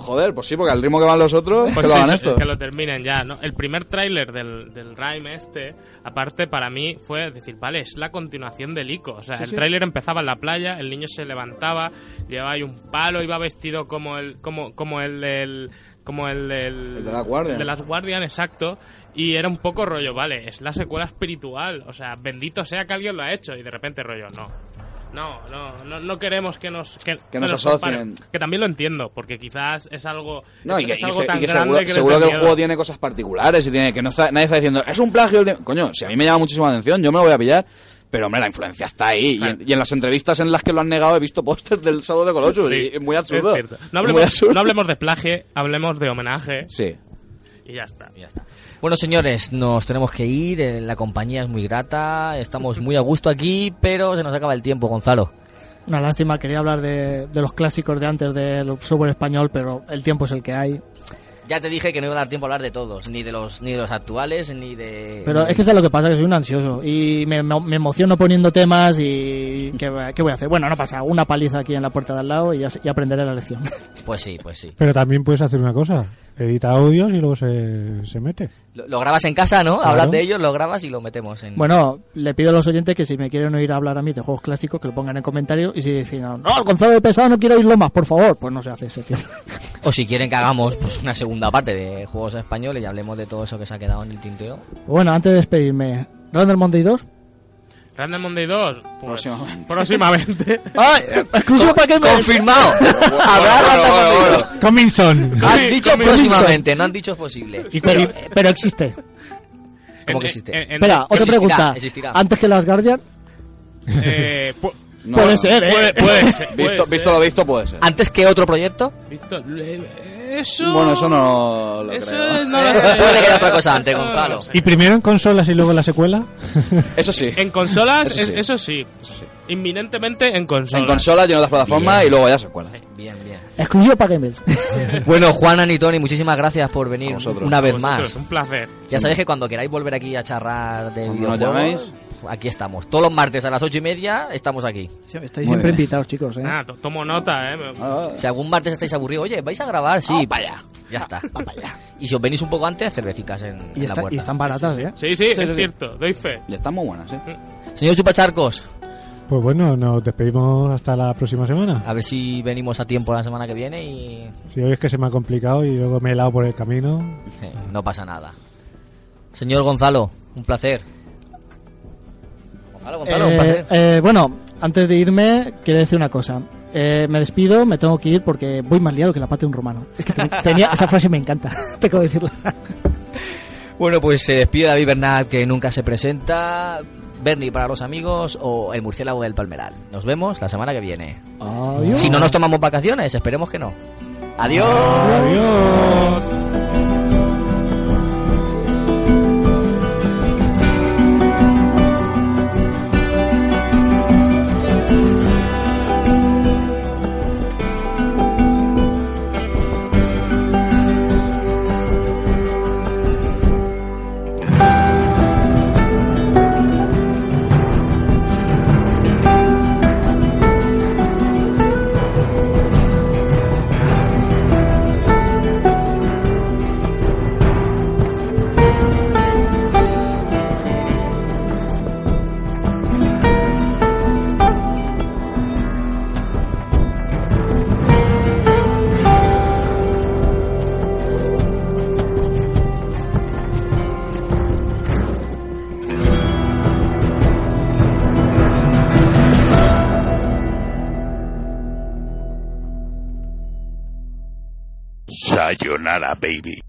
joder, pues sí, porque al ritmo que van los otros, Pues que lo sí, hagan sí, esto. que lo terminen ya, ¿no? El primer tráiler del, del Rime este, aparte para mí fue decir, vale, es la continuación del Ico. O sea, Sí, el sí. tráiler empezaba en la playa, el niño se levantaba, llevaba ahí un palo, iba vestido como el como como el del como el del El de Last Guardian. de Guardian, exacto, y era un poco rollo, vale, es la secuela espiritual, o sea, bendito sea que alguien lo ha hecho y de repente rollo, no. No, no, no, no queremos que nos que, Que nos comparen. asocien. Que también lo entiendo, porque quizás es algo No, es, y que, es y algo tan y que grande seguro, que seguro que el juego tiene cosas particulares y tiene que no está- nadie está diciendo es un plagio. el de-". Coño, si a mí me llama muchísima atención, yo me lo voy a pillar. Pero hombre, la influencia está ahí. Y, en, y en las entrevistas en las que lo han negado he visto pósters del sábado de Colossus. Sí, y es muy. No absurdo. no hablemos de plagio, hablemos de homenaje. Sí. Y ya está. Ya está. Bueno, señores, nos tenemos que ir. eh, La compañía es muy grata. Estamos muy a gusto aquí, pero se nos acaba el tiempo, Gonzalo. Una lástima, quería hablar de, de los clásicos de antes del software español, pero el tiempo es el que hay. Ya te dije que no iba a dar tiempo a hablar de todos, ni de los ni de los actuales, ni de. Pero es que es lo que pasa, que soy un ansioso y me, emociono poniendo temas y ¿qué, voy a hacer? Bueno, no pasa, una paliza aquí en la puerta de al lado y ya aprenderé la lección. Pues sí, pues sí. Pero también puedes hacer una cosa. Edita audios y luego se, se mete. Lo, lo grabas en casa, ¿no? Claro. Hablas de ellos, lo grabas y lo metemos en. Bueno, le pido a los oyentes que si me quieren oír hablar a mí de juegos clásicos, que lo pongan en comentarios y si dicen, no, el Gonzalo de Pesado no quiero oírlo más, por favor, pues no se hace ese *laughs* O si quieren que hagamos pues una segunda parte de juegos españoles y hablemos de todo eso que se ha quedado en el tinteo. Bueno, antes de despedirme, Randall Monday 2. Random Monday 2, pues, Próximamente. próximamente. *laughs* ¡Ay! ¡Exclusivo para que me... ¡Confirmado! *laughs* Habrá Random Monday 2. Coming soon. Han dicho coming próximamente, no han dicho posible. Y pero, pero existe. ¿Cómo que existe? en- en- Espera, otra Existirá, pregunta. existirá. Antes que las Guardian, eh, No, puede no. ser, ¿eh? puede, puede *laughs* ser. puede Visto, ser. visto lo visto, puede ser. ¿Antes que otro proyecto? Visto- Eso. Bueno, eso no lo Eso creo. no lo *laughs* sé. Puede que otra cosa antes, no Gonzalo. ¿Y primero en consolas y luego en la secuela? *laughs* Eso sí. En consolas, Eso es- sí. eso sí. Eso sí. Inminentemente en consolas. En consolas y en otras plataformas Bien. y luego ya se cuela. Bien, bien. exclusivo para Gamers. Bueno, Juan, y Tony, muchísimas gracias por venir una vez más. Un placer. Ya sabéis que cuando queráis volver aquí a charrar de videojuegos. Aquí estamos. Todos los martes a las ocho y media estamos aquí. Sí, Estáis Muy siempre bien. invitados, chicos, ¿eh? Ah, to- tomo nota, eh. Si algún martes estáis aburridos, oye, ¿vais a grabar? Sí, para allá. Ya está, va para allá. Y si os venís un poco antes, cervecitas en, y, en la puerta. y están baratas, ¿eh? Sí, sí, Sí, es sí. cierto. Doy fe. Y están muy buenas, ¿eh? Señor Chupacharcos, Pues bueno, nos despedimos hasta la próxima semana. a ver si venimos a tiempo la semana que viene y Si hoy es que se me ha complicado y luego me he helado por el camino. *laughs* no pasa nada. Señor Gonzalo, un placer. Gonzalo, Eh, eh, bueno, antes de irme, quiero decir una cosa. Eh, me despido, me tengo que ir porque voy más liado que la pata de un romano. Es que ten- *laughs* tenía, esa frase me encanta, *laughs* tengo que decirla. Bueno, pues se despide David Bernat, que nunca se presenta. Bernie para los amigos o el murciélago del Palmeral. Nos vemos la semana que viene. Adiós. Si no nos tomamos vacaciones, esperemos que no. Adiós. Adiós. Sayonara, baby.